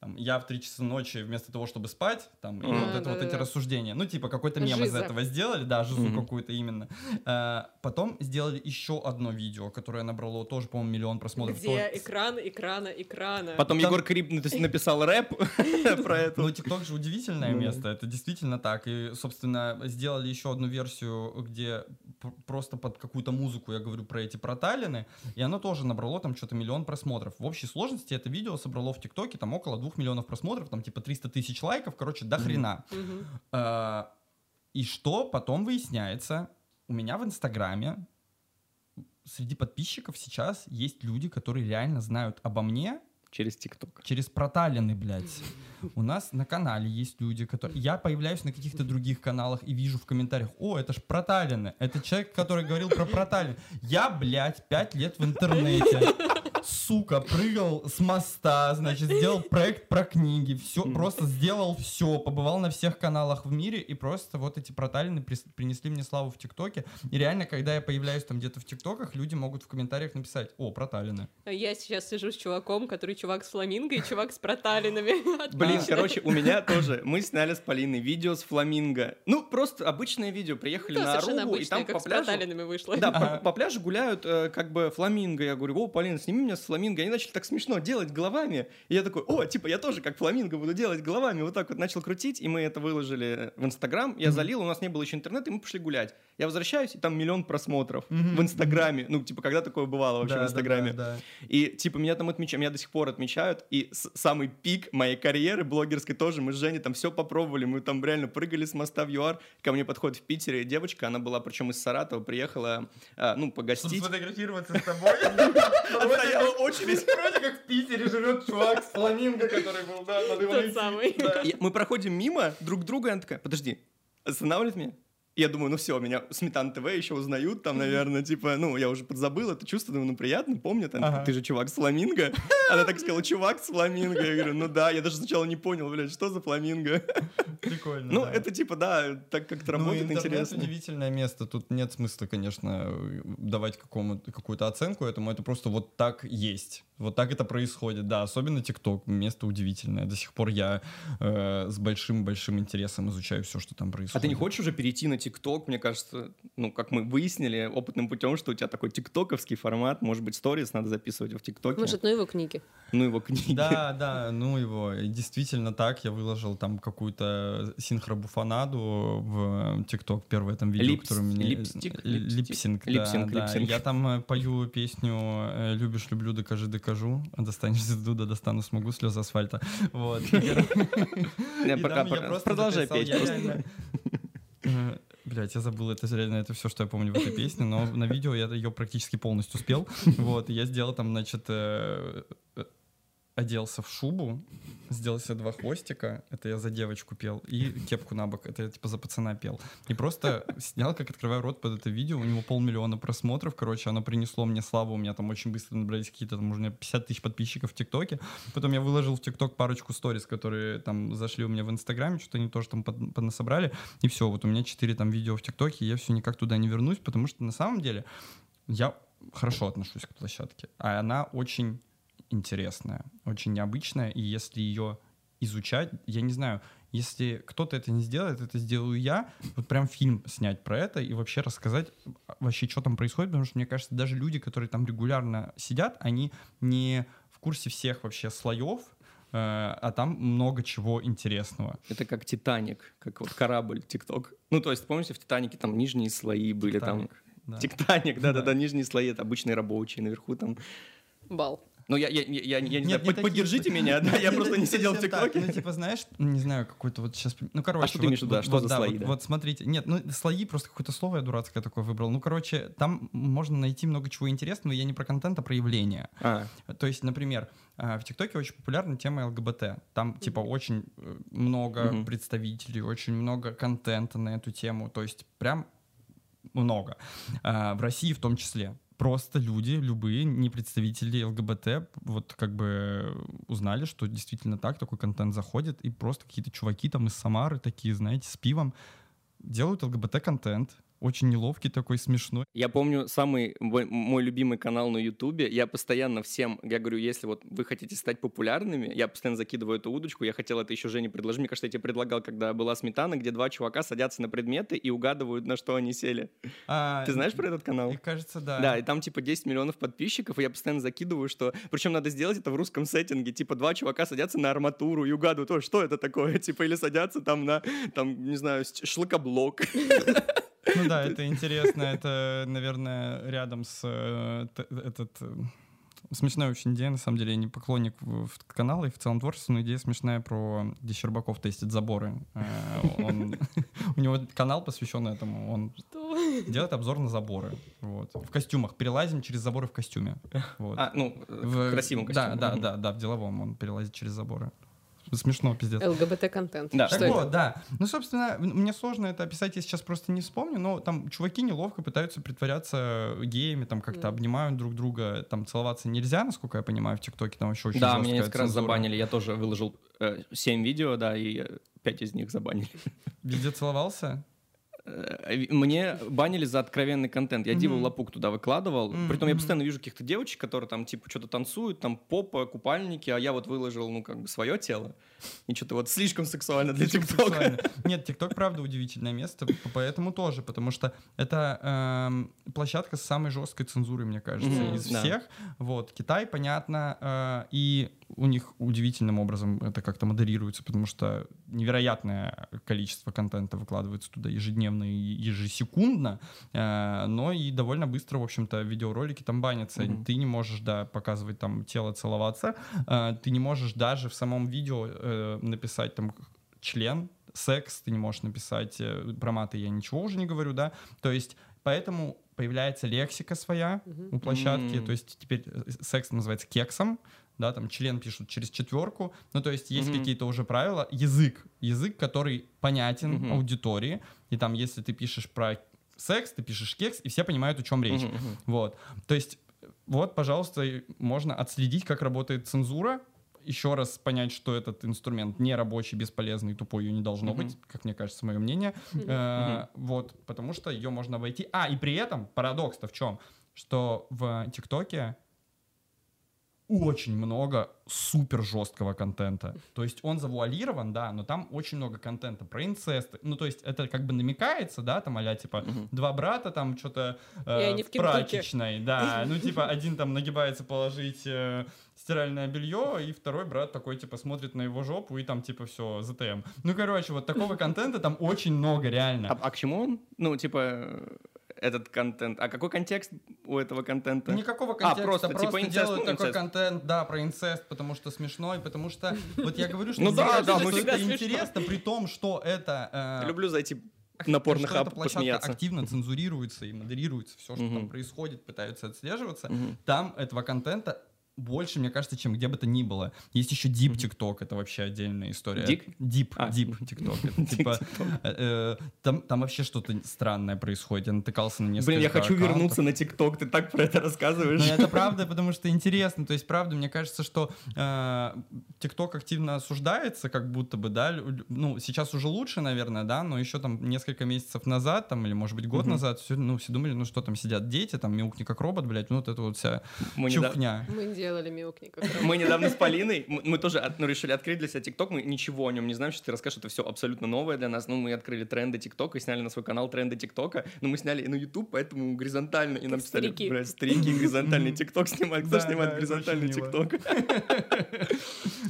Там, я в 3 часа ночи вместо того, чтобы спать, там, и а, вот это да, вот да. эти рассуждения. Ну, типа, какой-то мем Жиза. из этого сделали, да, жизу mm-hmm. какую-то именно. А, потом сделали еще одно видео, которое набрало тоже, по-моему, миллион просмотров. Где то... экран, экрана, экрана. Потом там... Егор Крип написал рэп [LAUGHS] про это. Ну, ТикТок же удивительное место, это действительно так. И, собственно, сделали еще одну версию, где просто под какую-то музыку я говорю про эти проталины, и оно тоже набрало там что-то миллион просмотров. В общей сложности это видео собрало в ТикТоке там около 2 миллионов просмотров, там типа 300 тысяч лайков, короче, до хрена. Mm-hmm. А, и что потом выясняется, у меня в Инстаграме среди подписчиков сейчас есть люди, которые реально знают обо мне, Через ТикТок. Через проталины, блядь. У нас на канале есть люди, которые... Я появляюсь на каких-то других каналах и вижу в комментариях, о, это ж проталины. Это человек, который говорил про проталины. Я, блядь, пять лет в интернете сука, прыгал с моста, значит, сделал проект про книги, все, просто сделал все, побывал на всех каналах в мире, и просто вот эти проталины принесли мне славу в ТикТоке. И реально, когда я появляюсь там где-то в ТикТоках, люди могут в комментариях написать, о, проталины. Я сейчас сижу с чуваком, который чувак с фламинго и чувак с проталинами. [LAUGHS] Блин, короче, у меня тоже, мы сняли с Полиной видео с фламинго. Ну, просто обычное видео, приехали на Арубу, и там по пляжу... вышло. Да, [LAUGHS] по пляжу гуляют э, как бы фламинго. Я говорю, о, Полина, сними меня с фламинго. Они начали так смешно делать головами. И я такой, о, типа, я тоже как фламинго буду делать головами. Вот так вот начал крутить, и мы это выложили в Инстаграм. Я залил, у нас не было еще интернета, и мы пошли гулять. Я возвращаюсь, и там миллион просмотров в Инстаграме. Ну, типа, когда такое бывало вообще в Инстаграме? И, типа, меня там отмечают, меня до сих пор отмечают. И самый пик моей карьеры блогерской тоже, мы с Женей там все попробовали. Мы там реально прыгали с моста в ЮАР. Ко мне подходит в Питере девочка, она была причем из Саратова, приехала, а, ну, погостить. Сфотографироваться с тобой? [LAUGHS] Очередь. Вроде как в Питере живет чувак с фламинго, который был, да, Тот самый. Мы проходим мимо друг друга, она такая, подожди, останавливает меня? Я думаю, ну все, меня Сметан ТВ еще узнают, там, наверное, типа, ну, я уже подзабыл это чувство, думаю, ну, приятно, помнят, ага. ты же чувак с фламинго. [LAUGHS] Она так сказала, чувак с фламинго. Я говорю, ну да, я даже сначала не понял, блядь, что за фламинго. Прикольно, Ну, да. это типа, да, так как-то ну, работает, интересно. удивительное место, тут нет смысла, конечно, давать какую-то оценку этому, это просто вот так есть. Вот так это происходит, да, особенно ТикТок, место удивительное. До сих пор я э, с большим-большим интересом изучаю все, что там происходит. А ты не хочешь уже перейти на ТикТок? Мне кажется, ну, как мы выяснили опытным путем, что у тебя такой тиктоковский формат, может быть, сторис надо записывать в ТикТоке. Может, ну его книги. Ну его книги. Да, да, ну его. И действительно так, я выложил там какую-то синхробуффонаду в TikTok, первое там видео, Lips, которое у меня... Lipstick? Lip sync, да, lip sync, да. Я там э, пою песню э, «Любишь, люблю, докажи, докажи» докажу, достанешь звезду, да достану, смогу слезы асфальта. Вот. [LAUGHS] Продолжай петь. [LAUGHS] Э, Блять, я забыл, это реально это все, что я помню в этой песне, но на видео я ее практически полностью спел. [LAUGHS] Вот, я сделал там, значит, э, оделся в шубу, сделал себе два хвостика, это я за девочку пел, и кепку на бок, это я типа за пацана пел. И просто снял, как открываю рот под это видео, у него полмиллиона просмотров, короче, оно принесло мне славу, у меня там очень быстро набрались какие-то, там, уже 50 тысяч подписчиков в ТикТоке. Потом я выложил в ТикТок парочку сториз, которые там зашли у меня в Инстаграме, что-то они тоже там под, поднасобрали, и все, вот у меня 4 там видео в ТикТоке, и я все никак туда не вернусь, потому что на самом деле я хорошо отношусь к площадке, а она очень интересная, очень необычная, и если ее изучать, я не знаю, если кто-то это не сделает, это сделаю я, вот прям фильм снять про это и вообще рассказать вообще, что там происходит, потому что мне кажется, даже люди, которые там регулярно сидят, они не в курсе всех вообще слоев, э, а там много чего интересного. Это как Титаник, как вот корабль ТикТок. Ну, то есть, помните, в Титанике там нижние слои были, Титаник, там... Да. Титаник, да-да-да, нижние слои, это обычные рабочие, наверху там... Бал. Ну, я, я, я, я, я не знаю, поддержите меня, да, я [LAUGHS] просто не сидел в ТикТоке. Ну, типа, знаешь, не знаю, какой-то вот сейчас... Ну, короче... А что ты имеешь в виду, что за слои, Вот смотрите, нет, ну, слои, просто какое-то слово я дурацкое такое выбрал. Ну, короче, там можно найти много чего интересного, я не про контент, а про явление. А. То есть, например, в ТикТоке очень популярна тема ЛГБТ. Там, типа, очень э, много представителей, очень много контента на эту тему. То есть, прям много. А, в России в том числе просто люди, любые, не представители ЛГБТ, вот как бы узнали, что действительно так, такой контент заходит, и просто какие-то чуваки там из Самары такие, знаете, с пивом делают ЛГБТ-контент, очень неловкий такой, смешной. Я помню самый мой, любимый канал на Ютубе. Я постоянно всем, я говорю, если вот вы хотите стать популярными, я постоянно закидываю эту удочку. Я хотел это еще Жене предложить. Мне кажется, я тебе предлагал, когда была сметана, где два чувака садятся на предметы и угадывают, на что они сели. А, Ты знаешь про этот канал? Мне кажется, да. Да, и там типа 10 миллионов подписчиков, и я постоянно закидываю, что... Причем надо сделать это в русском сеттинге. Типа два чувака садятся на арматуру и угадывают, что это такое? [LAUGHS] Типа или садятся там на, там, не знаю, шлакоблок. [LAUGHS] Ну да, это интересно. Это, наверное, рядом с э, этот э, смешная очень идея, на самом деле, я не поклонник канала и в целом творчеству, но идея смешная про, где Щербаков тестит заборы. Э, [LAUGHS] у него канал посвящен этому, он делает обзор на заборы. Вот. В костюмах. Перелазим через заборы в костюме. Вот. А, ну, в красивом костюме. Да, да, да, да, в деловом он перелазит через заборы. Смешно, пиздец. ЛГБТ-контент. Да. Так вот, да. Ну, собственно, мне сложно это описать, я сейчас просто не вспомню, но там чуваки неловко пытаются притворяться геями, там как-то mm. обнимают друг друга, там целоваться нельзя, насколько я понимаю, в ТикТоке там еще очень Да, меня несколько раз забанили, я тоже выложил э, 7 видео, да, и 5 из них забанили. Везде целовался? Э, мне банили за откровенный контент. Я mm-hmm. Диву Лапук туда выкладывал. Mm-hmm. Притом я постоянно вижу каких-то девочек, которые там типа что-то танцуют, там попа, купальники, а я вот выложил, ну, как бы свое тело. И что-то вот слишком сексуально для ТикТока. [LAUGHS] Нет, ТикТок, правда, удивительное место, поэтому тоже, потому что это эм, площадка с самой жесткой цензурой, мне кажется, mm-hmm. из да. всех. Вот, Китай, понятно, э, и у них удивительным образом это как-то модерируется, потому что невероятное количество контента выкладывается туда ежедневно и ежесекундно, э, но и довольно быстро, в общем-то, видеоролики там банятся. Mm-hmm. Ты не можешь, да, показывать там тело, целоваться, э, ты не можешь даже в самом видео э, написать там член, секс, ты не можешь написать про маты, я ничего уже не говорю, да, то есть поэтому появляется лексика своя mm-hmm. у площадки, mm-hmm. то есть теперь секс называется кексом, да, там член пишут через четверку, ну то есть есть mm-hmm. какие-то уже правила, язык, язык, который понятен mm-hmm. аудитории, и там если ты пишешь про секс, ты пишешь кекс, и все понимают, о чем речь, mm-hmm. вот, то есть вот, пожалуйста, можно отследить, как работает цензура, еще раз понять, что этот инструмент не рабочий, бесполезный, тупой ее не должно mm-hmm. быть, как мне кажется, мое мнение. Mm-hmm. Э, вот, потому что ее можно обойти. А, и при этом парадокс-то в чем? Что в ТикТоке очень много супер жесткого контента. То есть он завуалирован, да, но там очень много контента про инцест. Ну, то есть это как бы намекается, да, там а типа угу. два брата там что-то э, в прачечной, да, [LAUGHS] ну типа один там нагибается положить э, стиральное белье, и второй брат такой типа смотрит на его жопу и там типа все, ЗТМ. Ну, короче, вот такого контента там очень много реально. А, а к чему он? Ну, типа этот контент. А какой контекст у этого контента? Никакого контекста, а, просто, просто типа инцест, делают ну, такой контент, да, про инцест, потому что смешной, потому что, [LAUGHS] вот я говорю, что ну да, да, это интересно, при том, что это... Э, Люблю зайти на порнохаб посмеяться. активно цензурируется и модерируется все, что там происходит, пытаются отслеживаться. Там этого контента больше, мне кажется, чем где бы то ни было. Есть еще Deep TikTok, это вообще отдельная история. Дик? Deep, а. Deep TikTok. [LAUGHS] типа, э, э, там, там вообще что-то странное происходит. Я натыкался на несколько Блин, я хочу аккаунтов. вернуться на TikTok, ты так про это рассказываешь. Но это правда, потому что интересно. То есть, правда, мне кажется, что э, TikTok активно осуждается, как будто бы, да, ну, сейчас уже лучше, наверное, да, но еще там несколько месяцев назад, там, или, может быть, год назад, все, ну, все думали, ну, что там сидят дети, там, мяукни как робот, блядь, ну, вот это вот вся чухня. Мы делали мяукник. Мы недавно с Полиной, мы тоже ну, решили открыть для себя ТикТок, мы ничего о нем не знаем, сейчас ты расскажешь, это все абсолютно новое для нас, ну, мы открыли тренды ТикТока и сняли на свой канал тренды ТикТока, но мы сняли и на YouTube, поэтому горизонтально, и нам писали, блядь, стрики, горизонтальный ТикТок снимать, кто снимает горизонтальный ТикТок? [LAUGHS]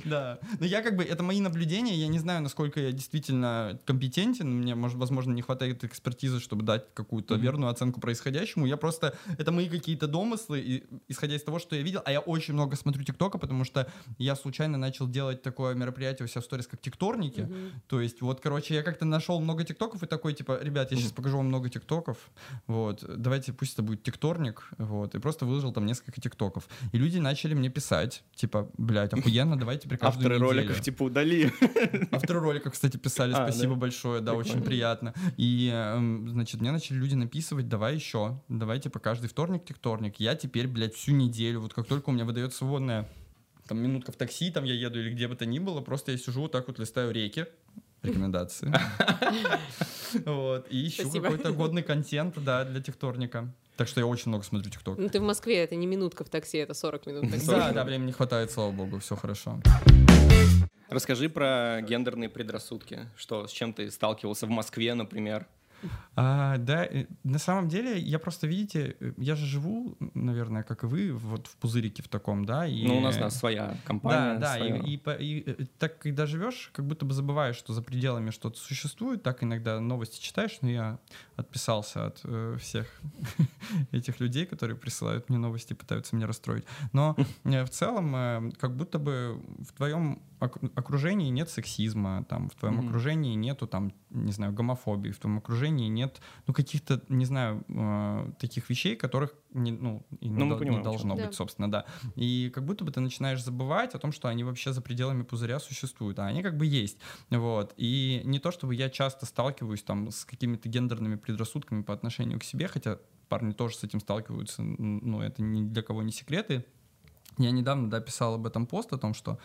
Да, но я как бы, это мои наблюдения, я не знаю, насколько я действительно компетентен, мне, может, возможно, не хватает экспертизы, чтобы дать какую-то верную оценку происходящему, я просто, это мои какие-то домыслы, исходя из того, что я видел, а я очень очень много смотрю ТикТока, потому что я случайно начал делать такое мероприятие у себя в сторис, как ТикТорники. Мгм. То есть, вот, короче, я как-то нашел много ТикТоков и такой, типа, ребят, я сейчас покажу вам много ТикТоков. Вот, давайте, пусть это будет ТикТорник. Вот, и просто выложил там несколько ТикТоков. И люди начали мне писать, типа, блядь, охуенно, давайте при каждую Авторы неделю». роликов типа удали. Авторы роликов, кстати, писали, А, спасибо да? большое, да, очень приятно. И, эм, значит, мне начали люди написывать, давай еще, давай, типа, каждый вторник, тикторник. Я теперь, блядь, всю неделю, вот как только у меня выдается свободная там минутка в такси, там я еду или где бы то ни было, просто я сижу вот так вот листаю реки, рекомендации. [LAUGHS] Вот, и ищу какой-то годный контент, да, для тикторника. Так что я очень много смотрю тикток. Ну, ты в Москве, это не минутка в такси, это 40 минут в такси. Да, да, времени не хватает, слава богу, все хорошо. Расскажи про гендерные предрассудки. Что, с чем ты сталкивался в Москве, например? А, да, э, на самом деле, я просто, видите, э, я же живу, наверное, как и вы, вот в пузырике в таком, да, и... Ну, у нас, да, своя компания. Да, да, и, и по- и, э, так, когда живешь, как будто бы забываешь, что за пределами что-то существует, так иногда новости читаешь, но я отписался от э, всех [LAUGHS] этих людей, которые присылают мне новости, пытаются меня расстроить. Но в целом, э, как будто бы в твоем ок- окружении нет сексизма, там, в твоем окружении нету, там, не знаю, гомофобии, в твоем окружении нет, ну, каких-то, не знаю, э, таких вещей, которых, не, ну, и не, Ну, мы дол- понимаем, не должно Да. быть, собственно, да. И как будто бы ты начинаешь забывать о том, что они вообще за пределами пузыря существуют, а они как бы есть. Вот. И не то, чтобы я часто сталкиваюсь там с какими-то гендерными предрассудками по отношению к себе, хотя парни тоже с этим сталкиваются, н- ну, это ни для кого не секреты. Я недавно, да, писал об этом пост, о том, что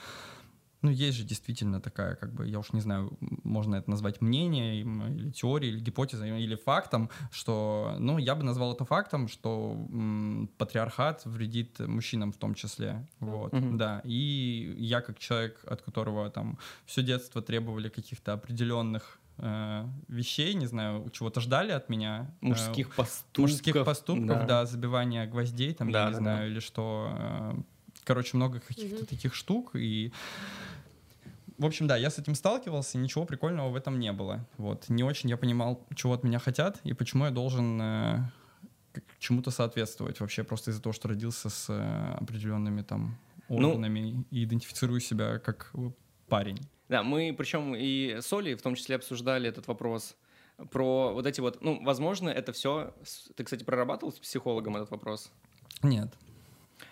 ну, есть же действительно такая, как бы, я уж не знаю, можно это назвать мнением, или теорией, или гипотезой, или фактом, что, ну, я бы назвал это фактом, что м, патриархат вредит мужчинам в том числе, вот, Мгм. да, и я как человек, от которого там все детство требовали каких-то определенных э, вещей, не знаю, чего-то ждали от меня. э, Мужских поступков. мужских поступков, да, забивание гвоздей, там, Да, я не да, знаю, да. или что. э, Короче, много каких-то Мгм. таких штук, и в общем, да, я с этим сталкивался, ничего прикольного в этом не было. Вот. Не очень я понимал, чего от меня хотят и почему я должен э, чему-то соответствовать вообще просто из-за того, что родился с э, определенными там Ну- органами и идентифицирую себя как э, парень. Да, мы причем и с Олей в том числе обсуждали этот вопрос про вот эти вот, ну, возможно, это все... Ты, кстати, прорабатывал с психологом этот вопрос? Нет.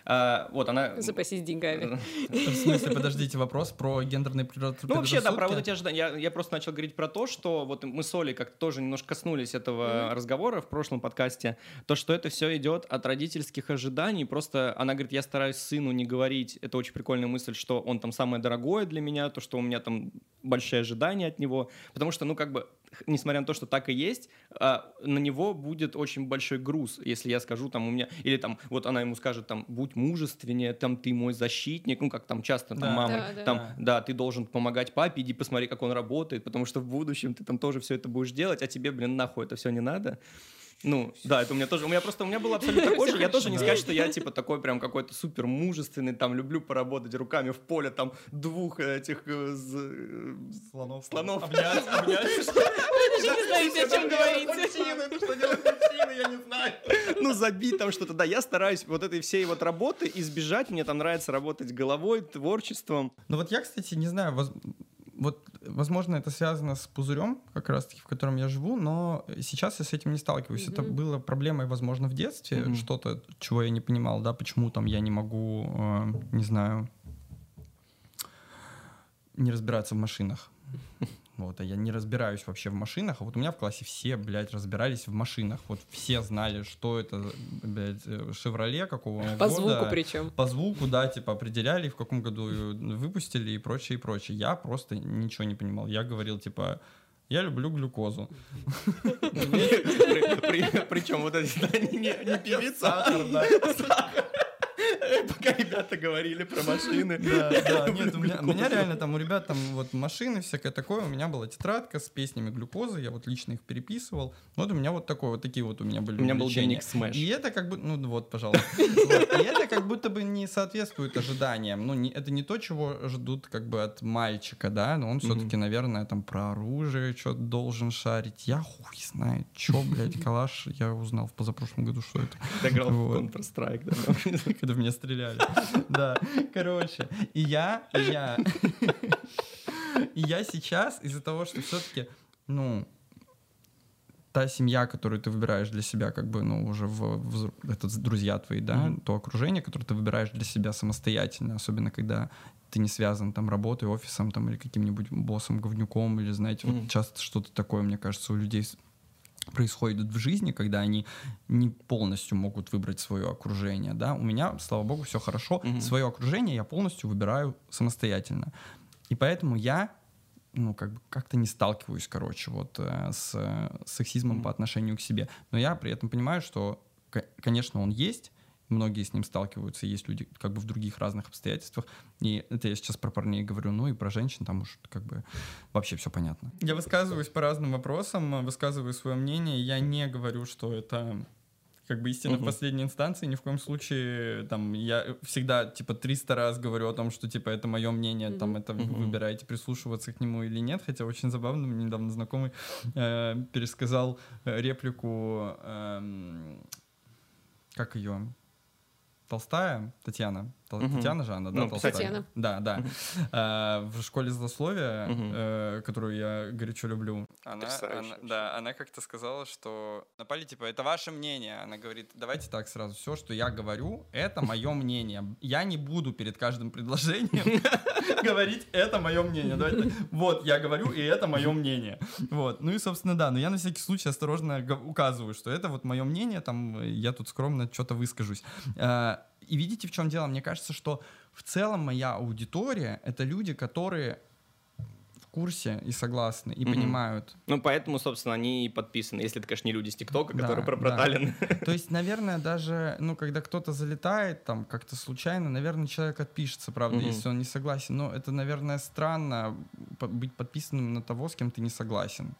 А, вот она... Запасись деньгами. В смысле, подождите, вопрос про гендерные предра- Ну, вообще, да, про вот эти ожидания. Я, я просто начал говорить про то, что вот мы с Олей как-то тоже немножко коснулись этого разговора в прошлом подкасте, то, что это все идет от родительских ожиданий. Просто она говорит, я стараюсь сыну не говорить, это очень прикольная мысль, что он там самое дорогое для меня, то, что у меня там большие ожидания от него, потому что, ну, как бы, несмотря на то, что так и есть, а, на него будет очень большой груз, если я скажу там у меня, или там, вот она ему скажет там, будь мужественнее, там, ты мой защитник, ну, как там часто там Да. мамы, Да, да. там, Да. да, ты должен помогать папе, иди посмотри, как он работает, потому что в будущем ты там тоже все это будешь делать, а тебе, блин, нахуй это все не надо. Ну, да, это у меня тоже, у меня просто, у меня было абсолютно такой же, я тоже не сказать, что я, типа, такой прям какой-то супер мужественный, там, люблю поработать руками в поле, там, двух этих э, э, Слонов. слонов. Обнять, обнять. [LAUGHS] не знаете, о чем говорите. Что делать мужчины, я не знаю. Ну, забить там что-то. Да, я стараюсь вот этой всей вот работы избежать. Мне там нравится работать головой, творчеством. Ну вот я, кстати, не знаю, воз- вот, возможно, это связано с пузырем, как раз-таки, в котором я живу, но сейчас я с этим не сталкиваюсь. Это Мгм. было проблемой, возможно, в детстве, Мгм. что-то, чего я не понимал, да, почему там я не могу, э, не знаю, не разбираться в машинах. [LAUGHS] Вот, а я не разбираюсь вообще в машинах, а вот у меня в классе все, блядь, разбирались в машинах. Вот все знали, что это, блядь, э, «Шевроле» какого По года. звуку причем. По звуку, да, типа определяли, в каком году выпустили и прочее, и прочее. Я просто ничего не понимал. Я говорил, типа, я люблю глюкозу. Причем вот эти, не певица, а сахар. [LAUGHS] Пока ребята говорили про машины. Да, да, [LAUGHS] нет, у меня, у меня реально там у ребят там вот машины, всякое такое, у меня была тетрадка с песнями глюкозы, я вот лично их переписывал. Вот у меня вот такое, вот такие вот у меня были У меня был дневник Smash. И это как бы, ну вот, пожалуйста. [LAUGHS] И это как будто бы не соответствует ожиданиям. Ну, это не то, чего ждут как бы от мальчика, да, но он все-таки, наверное, там про оружие что-то должен шарить. Я хуй знает, что, блядь, калаш, я узнал в позапрошлом году, что это. Ты играл в. Counter-Strike, да? Когда вместо стреляли. [LAUGHS] Да, короче, и я, и я, [LAUGHS] и я сейчас из-за того, что все-таки, ну, та семья, которую ты выбираешь для себя, как бы, ну, уже в, в это друзья твои, да, mm-hmm. то окружение, которое ты выбираешь для себя самостоятельно, особенно когда ты не связан там работой, офисом там или каким-нибудь боссом, говнюком, или, знаете, mm-hmm. вот часто что-то такое, мне кажется, у людей происходит в жизни, когда они не полностью могут выбрать свое окружение, да, у меня, слава богу, все хорошо, mm-hmm. свое окружение я полностью выбираю самостоятельно, и поэтому я ну, как бы как-то не сталкиваюсь, короче, вот э, с сексизмом mm-hmm. по отношению к себе. Но я при этом понимаю, что, конечно, он есть, многие с ним сталкиваются, есть люди как бы в других разных обстоятельствах. И это я сейчас про парней говорю, ну и про женщин там уж как бы вообще все понятно. Я высказываюсь по разным вопросам, высказываю свое мнение. Я не говорю, что это как бы истина угу. в последней инстанции, ни в коем случае, там, я всегда, типа, 300 раз говорю о том, что, типа, это мое мнение, угу. там, это угу. выбираете, прислушиваться к нему или нет, хотя очень забавно, мне недавно знакомый э, пересказал э, реплику, э, как ее, Толстая, Татьяна, угу. Татьяна же она, да, ну, Толстая? Татьяна. Да, да. Угу. А, в школе злословия, угу. э, которую я горячо люблю, она, она, да, она как-то сказала, что напали, типа, это ваше мнение. Она говорит, давайте так сразу, все, что я говорю, это мое мнение. Я не буду перед каждым предложением [LAUGHS] говорить, это мое мнение. Вот, я говорю, и это мое мнение. Вот, ну и, собственно, да, но я на всякий случай осторожно указываю, что это вот мое мнение, там, я тут скромно что-то выскажусь. А, и видите, в чем дело? Мне кажется, что в целом моя аудитория — это люди, которые курсе и согласны, и mm-hmm. понимают. Ну, поэтому, собственно, они и подписаны. Если это, конечно, не люди с ТикТока, да, которые пропроталены. Да. То есть, наверное, даже, ну, когда кто-то залетает там как-то случайно, наверное, человек отпишется, правда, mm-hmm. если он не согласен. Но это, наверное, странно быть подписанным на того, с кем ты не согласен.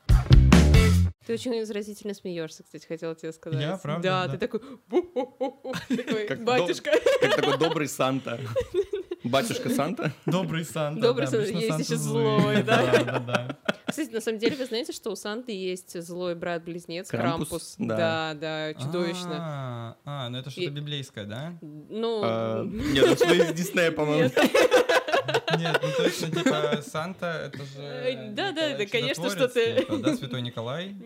Ты очень изразительно смеешься, кстати, хотела тебе сказать. Я, правда? Да, да. ты такой, [LAUGHS] такой батюшка. Как такой добрый Санта. [LAUGHS] Батюшка Санта? Добрый Санта. Добрый Санта, есть еще злой, да? Да, да, Кстати, на самом деле, вы знаете, что у Санты есть злой брат-близнец Крампус? Да, да, чудовищно. А, а, ну это что-то библейское, да? Ну... А, нет, это что из Диснея, по-моему. Нет, ну точно, типа, Санта, это же... Да, да, да, конечно, что ты... Типа, да, Святой Николай?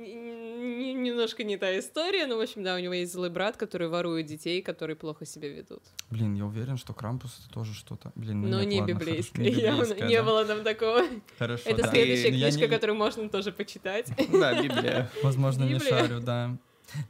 Немножко не та история, но, в общем, да, у него есть злой брат, который ворует детей, которые плохо себя ведут. Блин, я уверен, что Крампус это тоже что-то. Блин, ну Но нет, не ладно, библейское, хорошо, не, библейское, не было там такого. Хорошо, Это да. следующая И, книжка, не... которую можно тоже почитать. Да, Библия. [LAUGHS] Возможно, не шарю, да.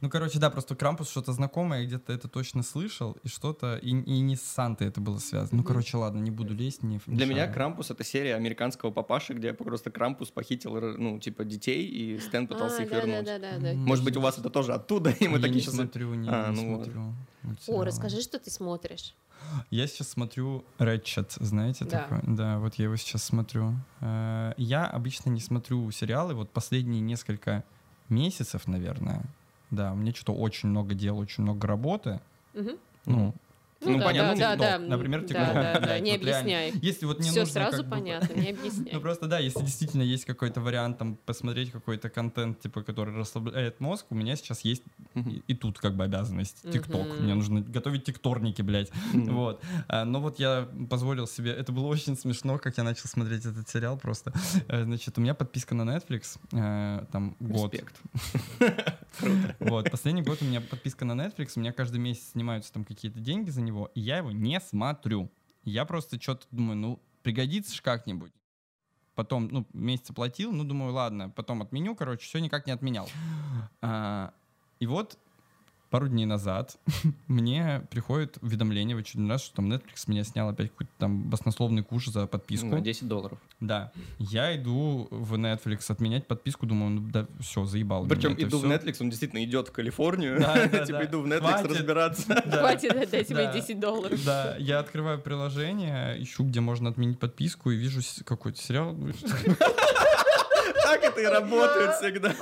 Ну, короче, да, просто Крампус что-то знакомое, где-то это точно слышал, и что-то, и, и не с Сантой это было связано. Ну, короче, ладно, не буду лезть, не Для меня Крампус — это серия американского папаши, где просто Крампус похитил, ну, типа, детей, и Стэн пытался а, их да, вернуть. Да, да, да, Может быть, у вас это тоже оттуда, и мы я такие не сейчас... смотрю, не, а, не ну смотрю. О, расскажи, что ты смотришь. Я сейчас смотрю Ratchet, знаете да. такой? Да, вот я его сейчас смотрю. Э, я обычно не смотрю сериалы, вот последние несколько месяцев, наверное, да, у меня что-то очень много дел, очень много работы. Угу. Ну, ну, ну да, понятно, да, TikTok, да, например, TikTok. Да, да, да, [LAUGHS] да, не объясняй. Реально, если вот мне Все нужно, сразу как понятно, бы, не объясняй. Ну просто да, если действительно есть какой-то вариант там посмотреть какой-то контент, типа, который расслабляет мозг, у меня сейчас есть и, и тут как бы обязанность ТикТок. Мне нужно готовить тикторники, блядь. [LAUGHS] Вот. А, но вот я позволил себе, это было очень смешно, как я начал смотреть этот сериал просто. Э, значит, у меня подписка на Netflix, э, там год. Респект. [LAUGHS] [LAUGHS] Вот, последний год у меня подписка на Netflix, у меня каждый месяц снимаются там какие-то деньги за него, и я его не смотрю. Я просто что-то думаю, ну, пригодится ж как-нибудь. Потом, ну, месяц платил, ну, думаю, ладно, потом отменю, короче, все никак не отменял. А, и вот пару дней назад [LAUGHS] мне приходит уведомление в очередной раз, что там Netflix меня снял опять какой-то там баснословный куш за подписку. На 10 долларов. Да. Я иду в Netflix отменять подписку, думаю, ну да, все, заебал. Причем меня иду все. в Netflix, он действительно идет в Калифорнию. Да, [LAUGHS] да, типа да. иду в Netflix Хватит. разбираться. [LAUGHS] Хватит отдать тебе Да. 10 долларов. Да, я открываю приложение, ищу, где можно отменить подписку, и вижу какой-то сериал. ну, Так это и работает всегда.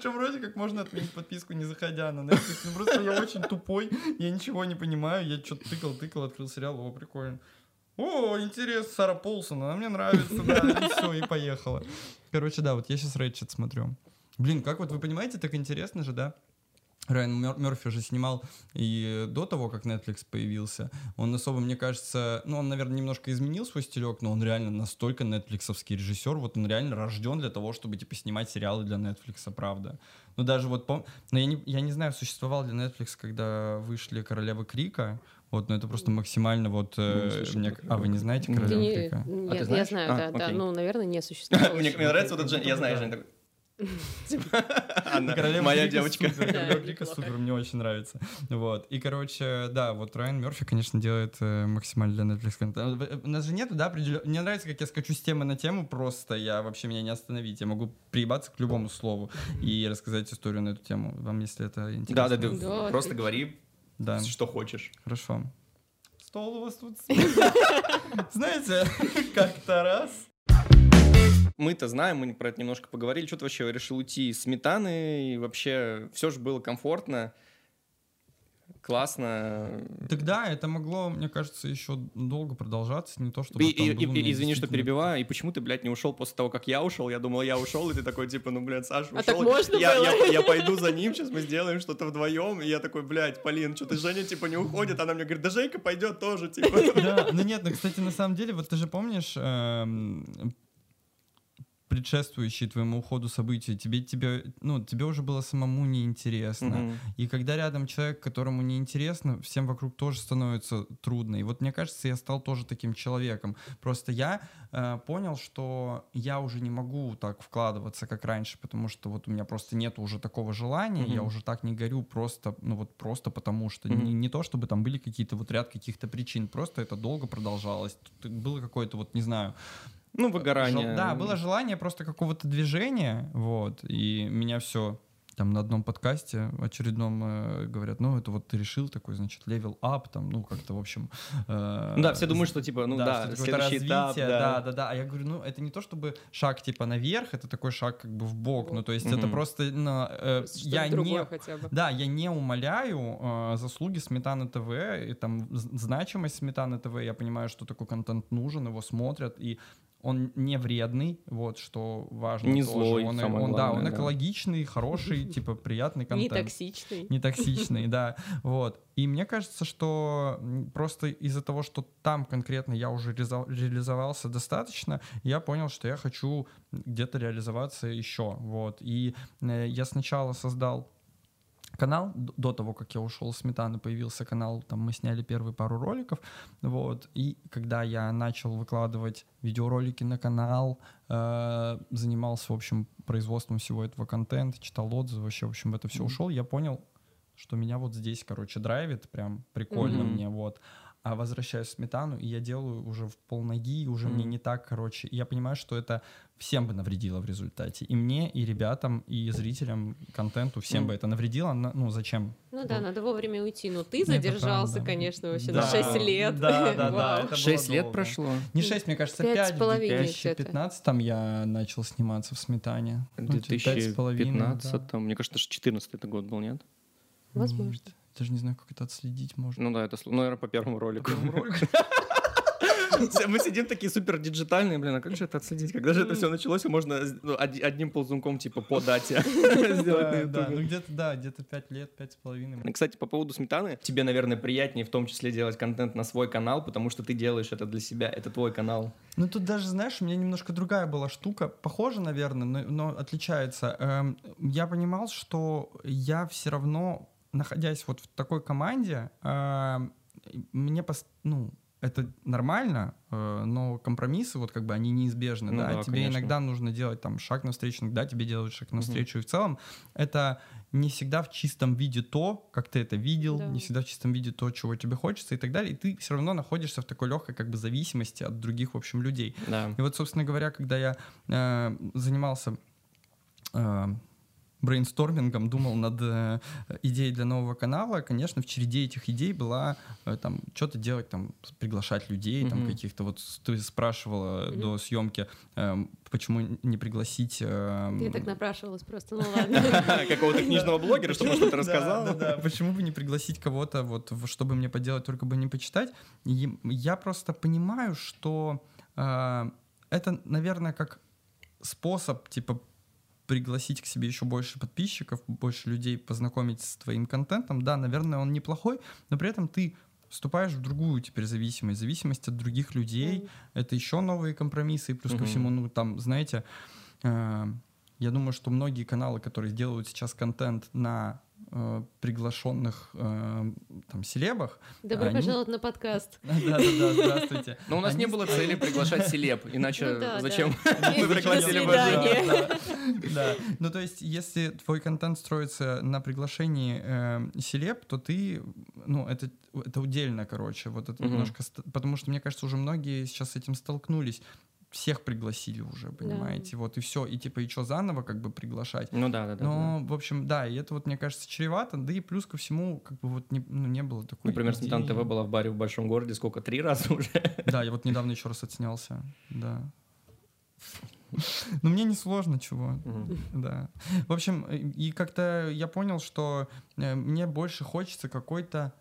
Причем вроде как можно отменить подписку, не заходя на Netflix. Ну, просто я очень тупой, я ничего не понимаю. Я что-то тыкал, тыкал, открыл сериал, о, прикольно. О, интерес, Сара Полсон, она мне нравится, да, и все, и поехала. Короче, да, вот я сейчас Рэйчет смотрю. Блин, как вот вы понимаете, так интересно же, да? Райан Мерфи же снимал и до того, как Netflix появился. Он особо, мне кажется, ну, он, наверное, немножко изменил свой стилек, но он реально настолько нетфликсовский режиссер, вот он реально рожден для того, чтобы, типа, снимать сериалы для Netflix, правда. Ну, даже вот, пом... но я не, я не знаю, существовал ли Netflix, когда вышли «Королевы Крика», вот, но это просто максимально вот... Э, мне... А, вы не знаете «Королевы Крика»? А я, я знаю, а, да, окей. да, ну, наверное, не [LAUGHS] существовало. Мне нравится вот этот, я знаю, Жень такой... [LAUGHS] Она моя девочка. Королева супер, мне очень нравится. Вот. И, короче, да, вот Райан Мерфи, конечно, делает э, максимально для Netflix контент. Э, у нас же нету, да, определенно... Мне нравится, как я скачу с темы на тему, просто я вообще меня не остановить. Я могу приебаться к любому слову и рассказать историю на эту тему. Вам, если это интересно. Да, да, да. Просто говори, что хочешь. Хорошо. Стол у вас тут. [LAUGHS] Знаете, [LAUGHS] как-то раз мы-то знаем, мы про это немножко поговорили, что ты вообще решил уйти из сметаны, и вообще все же было комфортно, классно. Тогда это могло, мне кажется, еще долго продолжаться, не то чтобы... И, и, и, извини, что перебиваю, и почему ты, блядь, не ушел после того, как я ушел? Я думал, я ушел, и ты такой, типа, ну, блядь, Саша ушел. А так можно я, было? Я, я пойду за ним, сейчас мы сделаем что-то вдвоем, и я такой, блядь, Полин, что-то Женя, типа, не уходит, она мне говорит, да Женька пойдет тоже, типа. Да, ну нет, ну, кстати, на самом деле, вот ты же помнишь, эм, предшествующие твоему уходу события, тебе, тебе, ну, тебе уже было самому неинтересно. Mm-hmm. И когда рядом человек, которому неинтересно, всем вокруг тоже становится трудно. И вот мне кажется, я стал тоже таким человеком. Просто я э, понял, что я уже не могу так вкладываться, как раньше, потому что вот у меня просто нет уже такого желания, mm-hmm. я уже так не горю просто, ну вот просто потому что. Mm-hmm. Не, не то, чтобы там были какие-то вот ряд каких-то причин, просто это долго продолжалось. Тут было какое-то вот, не знаю, ну, выгорание. Жел... Да, было желание просто какого-то движения, вот, и меня все там на одном подкасте очередном э, говорят, ну, это вот ты решил такой, значит, level up, там, ну, как-то, в общем... Э, да, все думают, что, типа, ну, да, да следующий развитие, этап, да. да, да, да, а я говорю, ну, это не то, чтобы шаг, типа, наверх, это такой шаг, как бы, в бок, ну, то есть mm-hmm. это просто, ну, э, я не... Хотя бы. Да, я не умаляю э, заслуги Сметаны ТВ, и там значимость Сметаны ТВ, я понимаю, что такой контент нужен, его смотрят, и он не вредный, вот, что важно Не тоже. злой, он, самое он, главное, да, он да. экологичный, хороший, [LAUGHS] типа, приятный контент. Не токсичный. [LAUGHS] Не токсичный, да, вот. И мне кажется, что просто из-за того, что там конкретно я уже реализовался достаточно, я понял, что я хочу где-то реализоваться еще, вот. И э, я сначала создал канал, до того, как я ушел с Сметаны, появился канал, там мы сняли первые пару роликов, вот, и когда я начал выкладывать видеоролики на канал, э, занимался, в общем, производством всего этого контента, читал отзывы, вообще, в общем, в это все mm-hmm. ушел, я понял, что меня вот здесь, короче, драйвит, прям прикольно mm-hmm. мне, вот, а возвращаюсь в сметану, и я делаю уже в полноги, уже mm-hmm. мне не так, короче. И я понимаю, что это всем бы навредило в результате. И мне, и ребятам, и зрителям, контенту, всем mm-hmm. бы это навредило. Ну, зачем? Ну да, ну, надо вовремя уйти. Но ты задержался, правда. конечно, вообще да. на 6 лет. Да, да, да. [LAUGHS] 6 лет прошло? Не 6, мне кажется, 5. В 2015 там я начал сниматься в сметане. В 2015, ну, да. мне кажется, 14 это год был, нет? Возможно. Даже не знаю, как это отследить можно. Ну да, это, ну, наверное, по первому ролику. Мы сидим такие супер диджитальные, блин, а как же это отследить? Когда же это все началось, можно ну, одним ползунком типа по дате [LAUGHS] [LAUGHS] сделать Да, ну где-то, да, где-то 5 лет, пять с половиной. Кстати, по поводу сметаны, тебе, наверное, приятнее в том числе делать контент на свой канал, потому что ты делаешь это для себя, это твой канал. Ну тут даже, знаешь, у меня немножко другая была штука, похожа, наверное, но, но отличается. Эм, я понимал, что я все равно находясь вот в такой команде, э, мне, пос, ну, это нормально, э, но компромиссы, вот как бы они неизбежны, ну, да? да, тебе конечно. иногда нужно делать там шаг навстречу, иногда тебе делают шаг навстречу, угу. и в целом это не всегда в чистом виде то, как ты это видел, да. не всегда в чистом виде то, чего тебе хочется и так далее, и ты все равно находишься в такой легкой как бы зависимости от других, в общем, людей. Да. И вот, собственно говоря, когда я э, занимался э, брейнстормингом, думал над э, идеей для нового канала, конечно, в череде этих идей была э, там что-то делать, там приглашать людей, mm-hmm. там каких-то вот ты спрашивала mm-hmm. до съемки, э, почему не пригласить. Э, Я так напрашивалась просто, ну ладно. [LAUGHS] Какого-то книжного блогера, чтобы что-то рассказал. Да, почему бы не пригласить кого-то вот, чтобы мне поделать, только бы не почитать. Я просто понимаю, что это, наверное, как способ типа пригласить к себе еще больше подписчиков, больше людей познакомить с твоим контентом, да, наверное, он неплохой, но при этом ты вступаешь в другую теперь зависимость, зависимость от других людей, mm. это еще новые компромиссы, и плюс mm-hmm. ко всему, ну, там, знаете, э, я думаю, что многие каналы, которые делают сейчас контент на э, приглашенных э, там селебах. Добро они... пожаловать на подкаст. [LAUGHS] Да-да-да, здравствуйте. Но у нас не было цели приглашать селеб, [LAUGHS] иначе ну зачем мы пригласили бы? Да, ну то есть если твой контент строится на приглашении э, селеб, то ты, ну это это удельно, короче, вот это немножко, потому что мне кажется, уже многие сейчас с этим столкнулись всех пригласили уже, понимаете, да. вот и все, и типа и что заново как бы приглашать. Ну да, да, да. Но, да. в общем, да, и это вот, мне кажется, чревато, да и плюс ко всему, как бы вот не, ну, не было такой Например, идеи. Сметана ТВ была в баре в большом городе сколько, три раза [LAUGHS] уже? Да, я вот недавно еще раз отснялся, да. Но мне не сложно, чего. Да. В общем, и как-то я понял, что э, мне больше хочется какой-то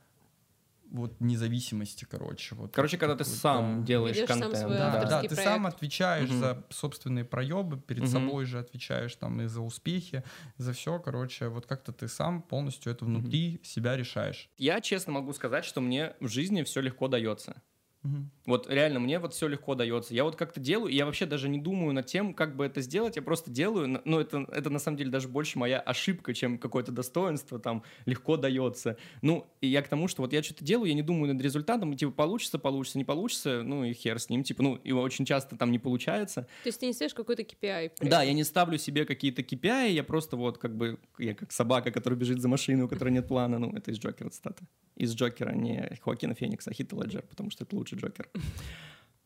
вот независимости, короче. Вот короче, когда ты сам да. делаешь Ведешь контент. Сам да, да, ты сам отвечаешь угу. за собственные проебы, перед угу. собой же отвечаешь там и за успехи, за все, короче, вот как-то ты сам полностью это внутри угу. себя решаешь. Я честно могу сказать, что мне в жизни все легко дается. Угу. Вот реально, мне вот все легко дается. Я вот как-то делаю, и я вообще даже не думаю над тем, как бы это сделать, я просто делаю. Ну, это, это на самом деле даже больше моя ошибка, чем какое-то достоинство, там, легко дается. Ну, и я к тому, что вот я что-то делаю, я не думаю над результатом, и типа получится, получится, не получится, ну и хер с ним, типа, ну, его очень часто там не получается. То есть ты не ставишь какой-то KPI? Да, я не ставлю себе какие-то KPI, я просто вот как бы, я как собака, которая бежит за машиной, у которой нет плана, ну, это из Джокера цитата. Из Джокера, не Хоакина Феникса, а Хита Леджер, потому что это лучший Джокер.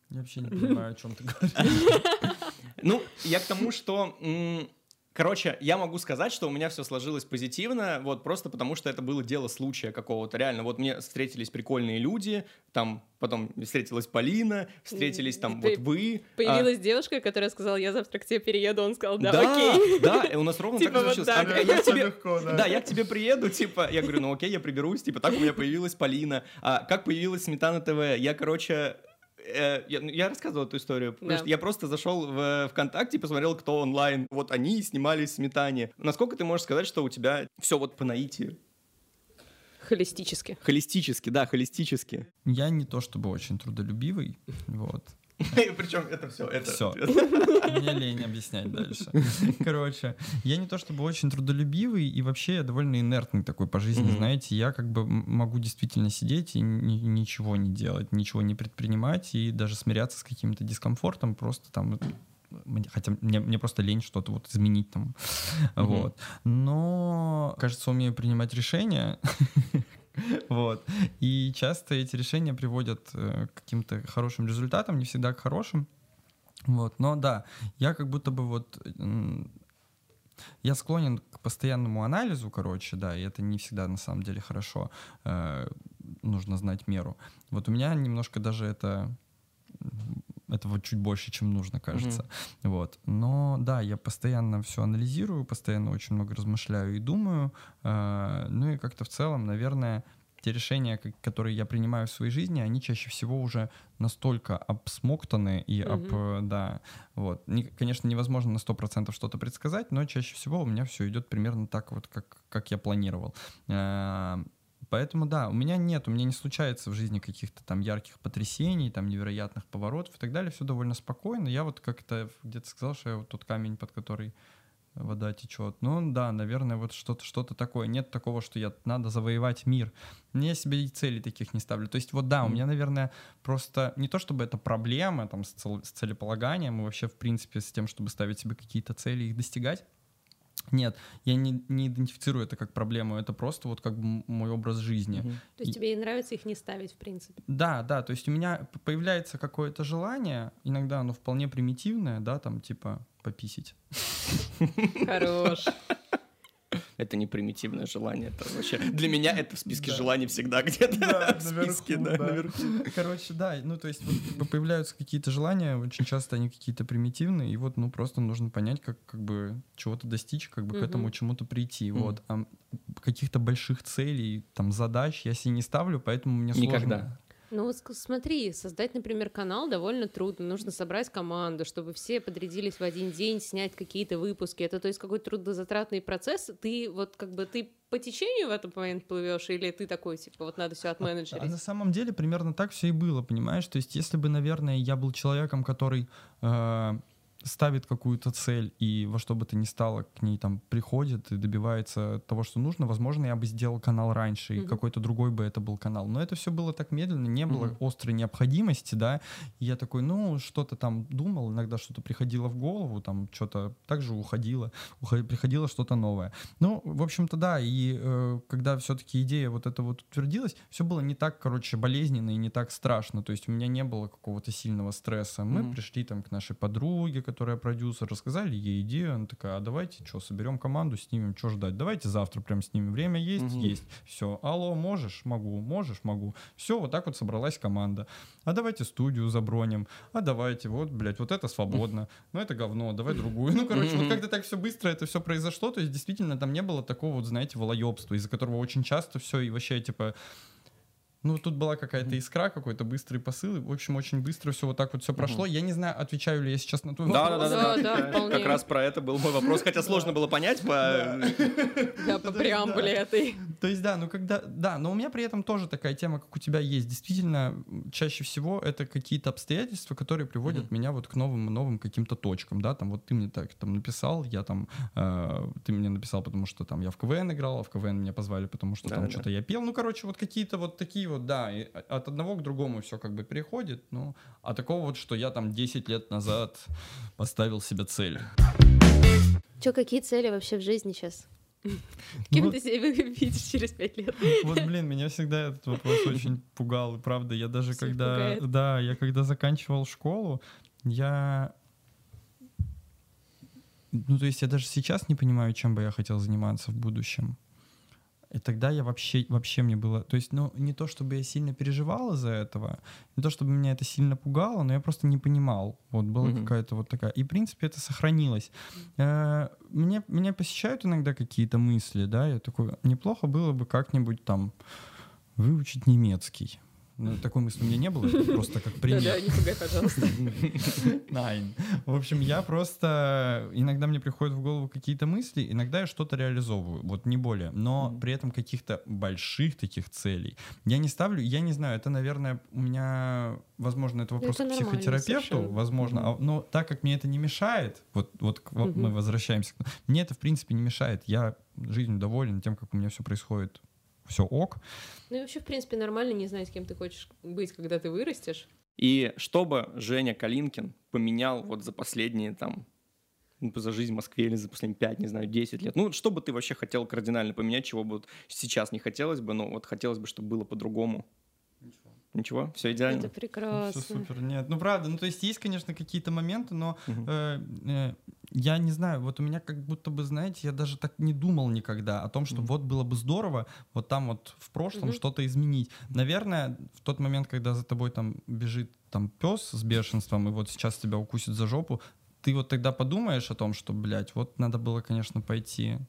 Я вообще не понимаю, о чем ты говоришь. Ну, я к тому, что Короче, я могу сказать, что у меня все сложилось позитивно, вот просто потому что это было дело случая какого-то. Реально, вот мне встретились прикольные люди, там потом встретилась Полина, встретились там Ты, вот вы. Появилась а... девушка, которая сказала, я завтра к тебе перееду, он сказал, да, да окей. Да, и у нас ровно типа так вот случилось. А, я тебе, да, я к тебе приеду, типа, я говорю, ну окей, я приберусь, типа, так у меня появилась Полина. А как появилась Сметана ТВ? Я, короче, Э, я, ну, я рассказывал эту историю, потому да. что я просто зашел в ВКонтакте, посмотрел, кто онлайн. Вот они снимали сметане. Насколько ты можешь сказать, что у тебя все вот по наитию? Холистически. Холистически, да, холистически. Я не то чтобы очень трудолюбивый, вот. Причем это все, это... Все. Мне лень объяснять дальше. Короче, я не то чтобы очень трудолюбивый, и вообще я довольно инертный такой по жизни, знаете. Я как бы могу действительно сидеть и ничего не делать, ничего не предпринимать, и даже смиряться с каким-то дискомфортом, просто там хотя мне, мне просто лень что-то вот изменить там, mm-hmm. вот. Но, кажется, умею принимать решения, [LAUGHS] Вот. И часто эти решения приводят э, к каким-то хорошим результатам, не всегда к хорошим. Вот. Но да, я как будто бы вот я склонен к постоянному анализу, короче, да, и это не всегда на самом деле хорошо. Э, нужно знать меру. Вот у меня немножко даже это этого чуть больше, чем нужно, кажется. Mm-hmm. Вот. Но да, я постоянно все анализирую, постоянно очень много размышляю и думаю. Э, ну и как-то в целом, наверное, те решения, которые я принимаю в своей жизни, они чаще всего уже настолько обсмоктаны и об, mm-hmm. да, вот. Не, конечно, невозможно на 100% что-то предсказать, но чаще всего у меня все идет примерно так вот, как, как я планировал. Э, Поэтому да, у меня нет, у меня не случается в жизни каких-то там ярких потрясений, там невероятных поворотов и так далее, все довольно спокойно. Я вот как-то где-то сказал, что я вот тот камень, под который вода течет. Ну да, наверное, вот что-то что такое. Нет такого, что я надо завоевать мир. Я себе и целей таких не ставлю. То есть вот да, у меня, наверное, просто не то чтобы это проблема там с, цел, с целеполаганием и вообще в принципе с тем, чтобы ставить себе какие-то цели и их достигать. Нет, я не, не идентифицирую это как проблему, это просто вот как бы мой образ жизни. Угу. То есть и... тебе и нравится их не ставить, в принципе? Да, да, то есть у меня появляется какое-то желание, иногда оно вполне примитивное, да, там типа пописить. Хорош. Это не примитивное желание, это вообще... [LAUGHS] Для меня это в списке желаний всегда где-то [LAUGHS] в списке, да, наверху. Короче, да, ну то есть вот появляются какие-то желания, очень часто они какие-то примитивные, и вот ну просто нужно понять, как как бы чего-то достичь, как бы к этому чему-то прийти, вот. А каких-то больших целей, там, задач я себе не ставлю, поэтому мне сложно. Никогда. Ну вот смотри, создать, например, канал довольно трудно. Нужно собрать команду, чтобы все подрядились в один день, снять какие-то выпуски. Это то есть какой-то трудозатратный процесс. Ты вот как бы ты по течению в этот момент плывешь, или ты такой, типа, вот надо все отменеджерить? А, а на самом деле примерно так все и было, понимаешь? То есть если бы, наверное, я был человеком, который э, ставит какую-то цель и во что бы то ни стало к ней там приходит и добивается того, что нужно, возможно, я бы сделал канал раньше, mm-hmm. и какой-то другой бы это был канал. Но это все было так медленно, не было mm-hmm. острой необходимости, да. И я такой, ну, что-то там думал, иногда что-то приходило в голову, там что-то также уходило, уход... приходило что-то новое. Ну, в общем-то, да, и э, когда все-таки идея вот эта вот утвердилась, все было не так, короче, болезненно и не так страшно. То есть у меня не было какого-то сильного стресса. Мы mm-hmm. пришли там к нашей подруге, которая продюсер, рассказали ей идею, она такая, а давайте что, соберем команду, снимем, что ждать, давайте завтра прям снимем, время есть, угу. есть, все, алло, можешь, могу, можешь, могу, все, вот так вот собралась команда, а давайте студию заброним, а давайте, вот, блядь, вот это свободно, ну это говно, давай другую, ну, короче, вот как-то так все быстро это все произошло, то есть действительно там не было такого вот, знаете, волоебства, из-за которого очень часто все и вообще, типа, ну, тут была какая-то искра, какой-то быстрый посыл. В общем, очень быстро все вот так вот все прошло. Я не знаю, отвечаю ли я сейчас на твой да, вопрос. Да, да, да. Как раз про это был мой вопрос, хотя сложно было понять по... Да, по преамбуле этой. То есть, да, ну когда... Да, но у меня при этом тоже такая тема, как у тебя есть. Действительно, чаще всего это какие-то обстоятельства, которые приводят меня вот к новым новым каким-то точкам, да, там вот ты мне так там написал, я там... Э, ты мне написал, потому что там я в КВН играл, а в КВН меня позвали, потому что там что-то я пел. Ну, короче, вот какие-то вот такие вот, да, и от одного к другому все как бы переходит, ну, а такого вот, что я там 10 лет назад поставил себе цель. Че, какие цели вообще в жизни сейчас? [LAUGHS] Кем ну, ты себя видишь через пять лет? Вот, блин, меня всегда этот вопрос [LAUGHS] очень пугал, правда. Я даже Всех когда... Пугает. Да, я когда заканчивал школу, я... Ну, то есть я даже сейчас не понимаю, чем бы я хотел заниматься в будущем. И тогда я вообще, вообще мне было... То есть, ну, не то, чтобы я сильно переживал из-за этого, не то, чтобы меня это сильно пугало, но я просто не понимал. Вот была mm-hmm. какая-то вот такая... И, в принципе, это сохранилось. Э, мне, меня посещают иногда какие-то мысли, да, я такой, неплохо было бы как-нибудь там выучить немецкий. Ну, такой мысли у меня не было, это просто как пример. Да-да, не пугай, пожалуйста. Найн. В общем, я просто... Иногда мне приходят в голову какие-то мысли, иногда я что-то реализовываю, вот не более. Но при этом каких-то больших таких целей я не ставлю. Я не знаю, это, наверное, у меня... Возможно, это вопрос к психотерапевту, возможно. А, но так как мне это не мешает, вот, вот мы возвращаемся, мне это, в принципе, не мешает. Я жизнью доволен тем, как у меня все происходит все ок. Ну и вообще, в принципе, нормально не знать, кем ты хочешь быть, когда ты вырастешь. И что бы Женя Калинкин поменял вот за последние там ну, за жизнь в Москве или за последние 5, не знаю, 10 лет. Ну, что бы ты вообще хотел кардинально поменять, чего бы вот сейчас не хотелось бы, но вот хотелось бы, чтобы было по-другому? Ничего, все идеально. Это прекрасно. Все супер. Нет, ну правда, ну то есть есть, конечно, какие-то моменты, но угу. э, э, я не знаю, вот у меня как будто бы, знаете, я даже так не думал никогда о том, что угу. вот было бы здорово вот там вот в прошлом угу. что-то изменить. Наверное, в тот момент, когда за тобой там бежит там пес с бешенством, и вот сейчас тебя укусит за жопу, ты вот тогда подумаешь о том, что, блядь, вот надо было, конечно, пойти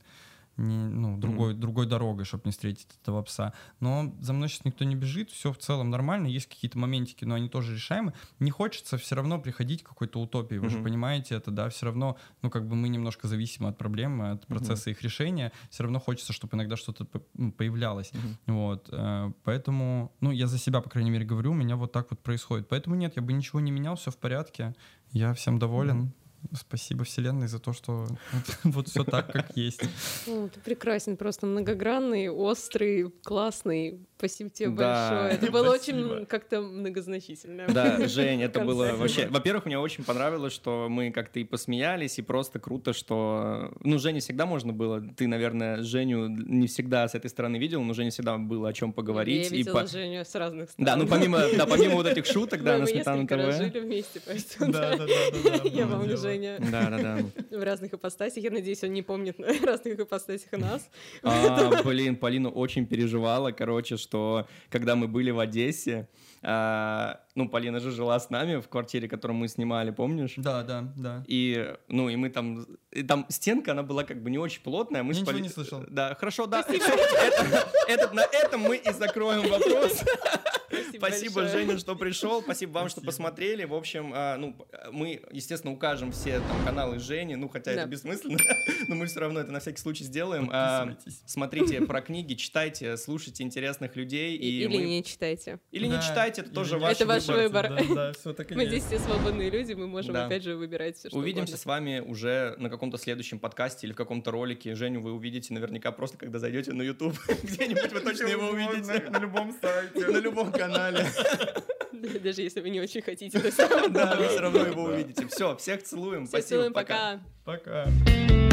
не, ну, другой, mm-hmm. другой дорогой, чтобы не встретить этого пса. Но за мной сейчас никто не бежит, все в целом нормально, есть какие-то моментики, но они тоже решаемы. Не хочется все равно приходить к какой-то утопии, вы mm-hmm. же понимаете это, да, все равно, ну, как бы мы немножко зависимы от проблемы, от процесса mm-hmm. их решения, все равно хочется, чтобы иногда что-то ну, появлялось. Mm-hmm. Вот, э, поэтому, ну, я за себя, по крайней мере, говорю, у меня вот так вот происходит. Поэтому нет, я бы ничего не менял, все в порядке, я всем доволен. Mm-hmm. Спасибо Вселенной за то, что [LAUGHS] вот все так, как есть. [LAUGHS] Ну, ты прекрасен, просто многогранный, острый, классный. Спасибо тебе да. большое. Это было очень как-то многозначительно. Да, [LAUGHS] Жень, это было вообще... Во-первых, мне очень понравилось, что мы как-то и посмеялись, и просто круто, что... Ну, Жене всегда можно было... Ты, наверное, Женю не всегда с этой стороны видел, но Жене всегда было о чем поговорить. Я видела и по... Женю с разных сторон. Да, ну помимо, да, помимо вот этих шуток, да, на Сметану ТВ. жили вместе, поэтому... Да, да, да. Я помню Женю Женя. Да, да, да. В разных ипостасях. Я надеюсь, он не помнит в [LAUGHS] разных ипостасях нас. А, [LAUGHS] блин, Полина очень переживала, короче, что когда мы были в Одессе, а, ну, Полина же жила с нами в квартире, которую мы снимали, помнишь? Да, да, да. И, ну, и мы там... И там стенка, она была как бы не очень плотная. Мы Я ничего Поли... не слышал. Да, хорошо, да. это, это, на этом мы и закроем вопрос. [LAUGHS] Спасибо, большое. Женя, что пришел. Спасибо вам, что посмотрели. В общем, а, ну, мы, естественно, укажем все там каналы Жени, ну, хотя Да. это бессмысленно, [LAUGHS] но мы все равно это на всякий случай сделаем. А. Смотрите [LAUGHS] про книги, читайте, слушайте интересных людей. И- И Или мы- не читайте. Или не Да, читайте, это тоже не ваш Это ваш выбор. выбор. Да, да, все так и [LAUGHS] Мы здесь все свободные люди, мы можем Да. опять же выбирать все, что Увидимся угодно. с вами уже на каком-то следующем подкасте или в каком-то ролике. Женю вы увидите наверняка просто, когда зайдете на YouTube. Где-нибудь вы точно его увидите. На любом сайте. На любом канале. Даже если вы не очень хотите, то [LAUGHS] всё равно. Да, вы все равно его увидите. Все, всех целуем. Всех Спасибо. целуем, пока. Пока.